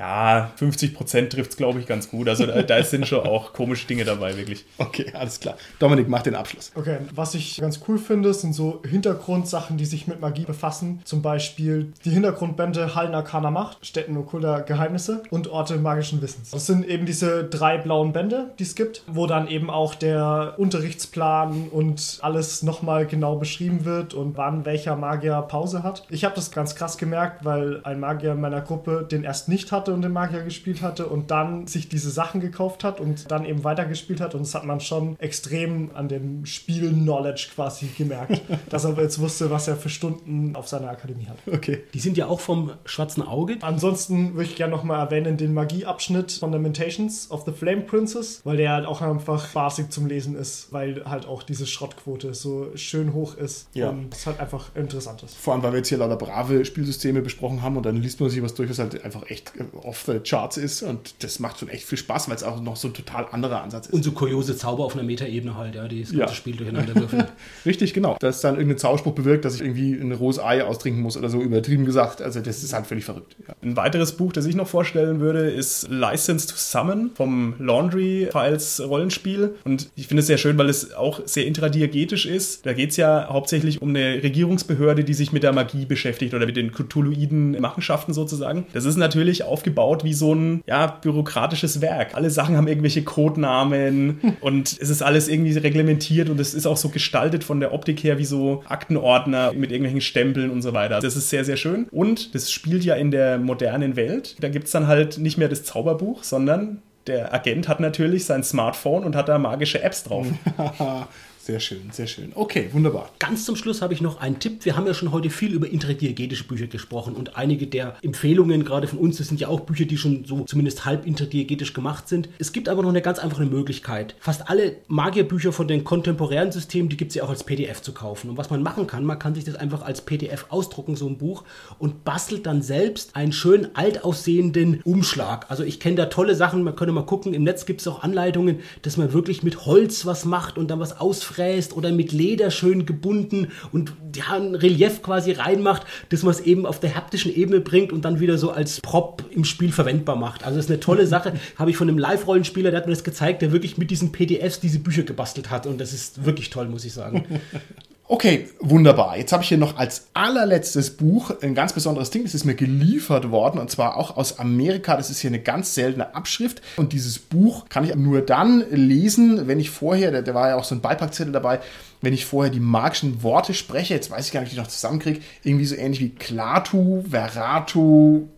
ja, 50 Prozent trifft es, glaube ich, ganz gut. Also da, da, sind schon auch komische Dinge dabei, wirklich. Okay, alles klar. Dominik, mach den Abschluss. Okay, was ich ganz cool finde, sind so Hintergrundsachen, die sich mit Magie befassen. Zum Beispiel die Hintergrundbände Hallen Arcana Macht, Städten okkulter Geheimnisse und Orte magischen Wissens. Das sind eben diese drei blauen Bände, die es gibt, wo dann eben auch der Unterrichtsplan und alles nochmal genau beschrieben wird und wann welcher Magier Pause hat. Ich habe das ganz krass gemerkt, weil ein Magier in meiner Gruppe den erst nicht hat hatte und den Magier gespielt hatte und dann sich diese Sachen gekauft hat und dann eben weitergespielt hat. Und das hat man schon extrem an dem Spiel-Knowledge quasi gemerkt, dass er jetzt wusste, was er für Stunden auf seiner Akademie hat. Okay. Die sind ja auch vom schwarzen Auge. Ansonsten würde ich gerne nochmal erwähnen den Magieabschnitt von Lamentations of the Flame Princess, weil der halt auch einfach spaßig zum Lesen ist, weil halt auch diese Schrottquote so schön hoch ist. Ja. Und es halt einfach interessant ist. Vor allem, weil wir jetzt hier lauter brave Spielsysteme besprochen haben und dann liest man sich was durch, was halt einfach echt off the charts ist und das macht schon echt viel Spaß, weil es auch noch so ein total anderer Ansatz ist. Und so kuriose Zauber auf einer Metaebene halt, ja, die das Ja. ganze Spiel durcheinander würfeln. Richtig, genau. Dass dann irgendein Zauberspruch bewirkt, dass ich irgendwie ein rohes Ei austrinken muss oder so übertrieben gesagt. Also das ist halt völlig verrückt. Ja. Ein weiteres Buch, das ich noch vorstellen würde, ist License to Summon vom Laundry Files Rollenspiel. Und ich finde es sehr schön, weil es auch sehr intradiegetisch ist. Da geht es ja hauptsächlich um eine Regierungsbehörde, die sich mit der Magie beschäftigt oder mit den Cthulhuiden Machenschaften sozusagen. Das ist natürlich aufgebaut wie so ein ja, bürokratisches Werk. Alle Sachen haben irgendwelche Codenamen und es ist alles irgendwie reglementiert und es ist auch so gestaltet von der Optik her wie so Aktenordner mit irgendwelchen Stempeln und so weiter. Das ist sehr, sehr schön. Und das spielt ja in der modernen Welt. Da gibt es dann halt nicht mehr das Zauberbuch, sondern der Agent hat natürlich sein Smartphone und hat da magische Apps drauf. Sehr schön, sehr schön. Okay, wunderbar. Ganz zum Schluss habe ich noch einen Tipp. Wir haben ja schon heute viel über interdiegetische Bücher gesprochen und einige der Empfehlungen, gerade von uns, das sind ja auch Bücher, die schon so zumindest halb interdiegetisch gemacht sind. Es gibt aber noch eine ganz einfache Möglichkeit. Fast alle Magierbücher von den kontemporären Systemen, die gibt es ja auch als PDF zu kaufen. Und was man machen kann, man kann sich das einfach als PDF ausdrucken, so ein Buch, und bastelt dann selbst einen schön alt aussehenden Umschlag. Also ich kenne da tolle Sachen, man könnte mal gucken, im Netz gibt es auch Anleitungen, dass man wirklich mit Holz was macht und dann was ausfräst oder mit Leder schön gebunden und ja, ein Relief quasi reinmacht, dass man es eben auf der haptischen Ebene bringt und dann wieder so als Prop im Spiel verwendbar macht. Also das ist eine tolle Sache. Habe ich von einem Live-Rollenspieler, der hat mir das gezeigt, der wirklich mit diesen PDFs diese Bücher gebastelt hat und das ist wirklich toll, muss ich sagen. Okay, wunderbar. Jetzt habe ich hier noch als allerletztes Buch ein ganz besonderes Ding. Das ist mir geliefert worden und zwar auch aus Amerika. Das ist hier eine ganz seltene Abschrift. Und dieses Buch kann ich nur dann lesen, wenn ich vorher, da, war ja auch so ein Beipackzettel dabei, wenn ich vorher die magischen Worte spreche. Jetzt weiß ich gar nicht, wie ich die noch zusammenkriege. Irgendwie so ähnlich wie Klatu, Veratu,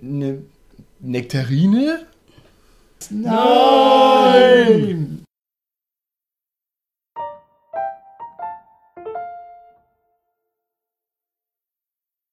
ne, Nektarine. No!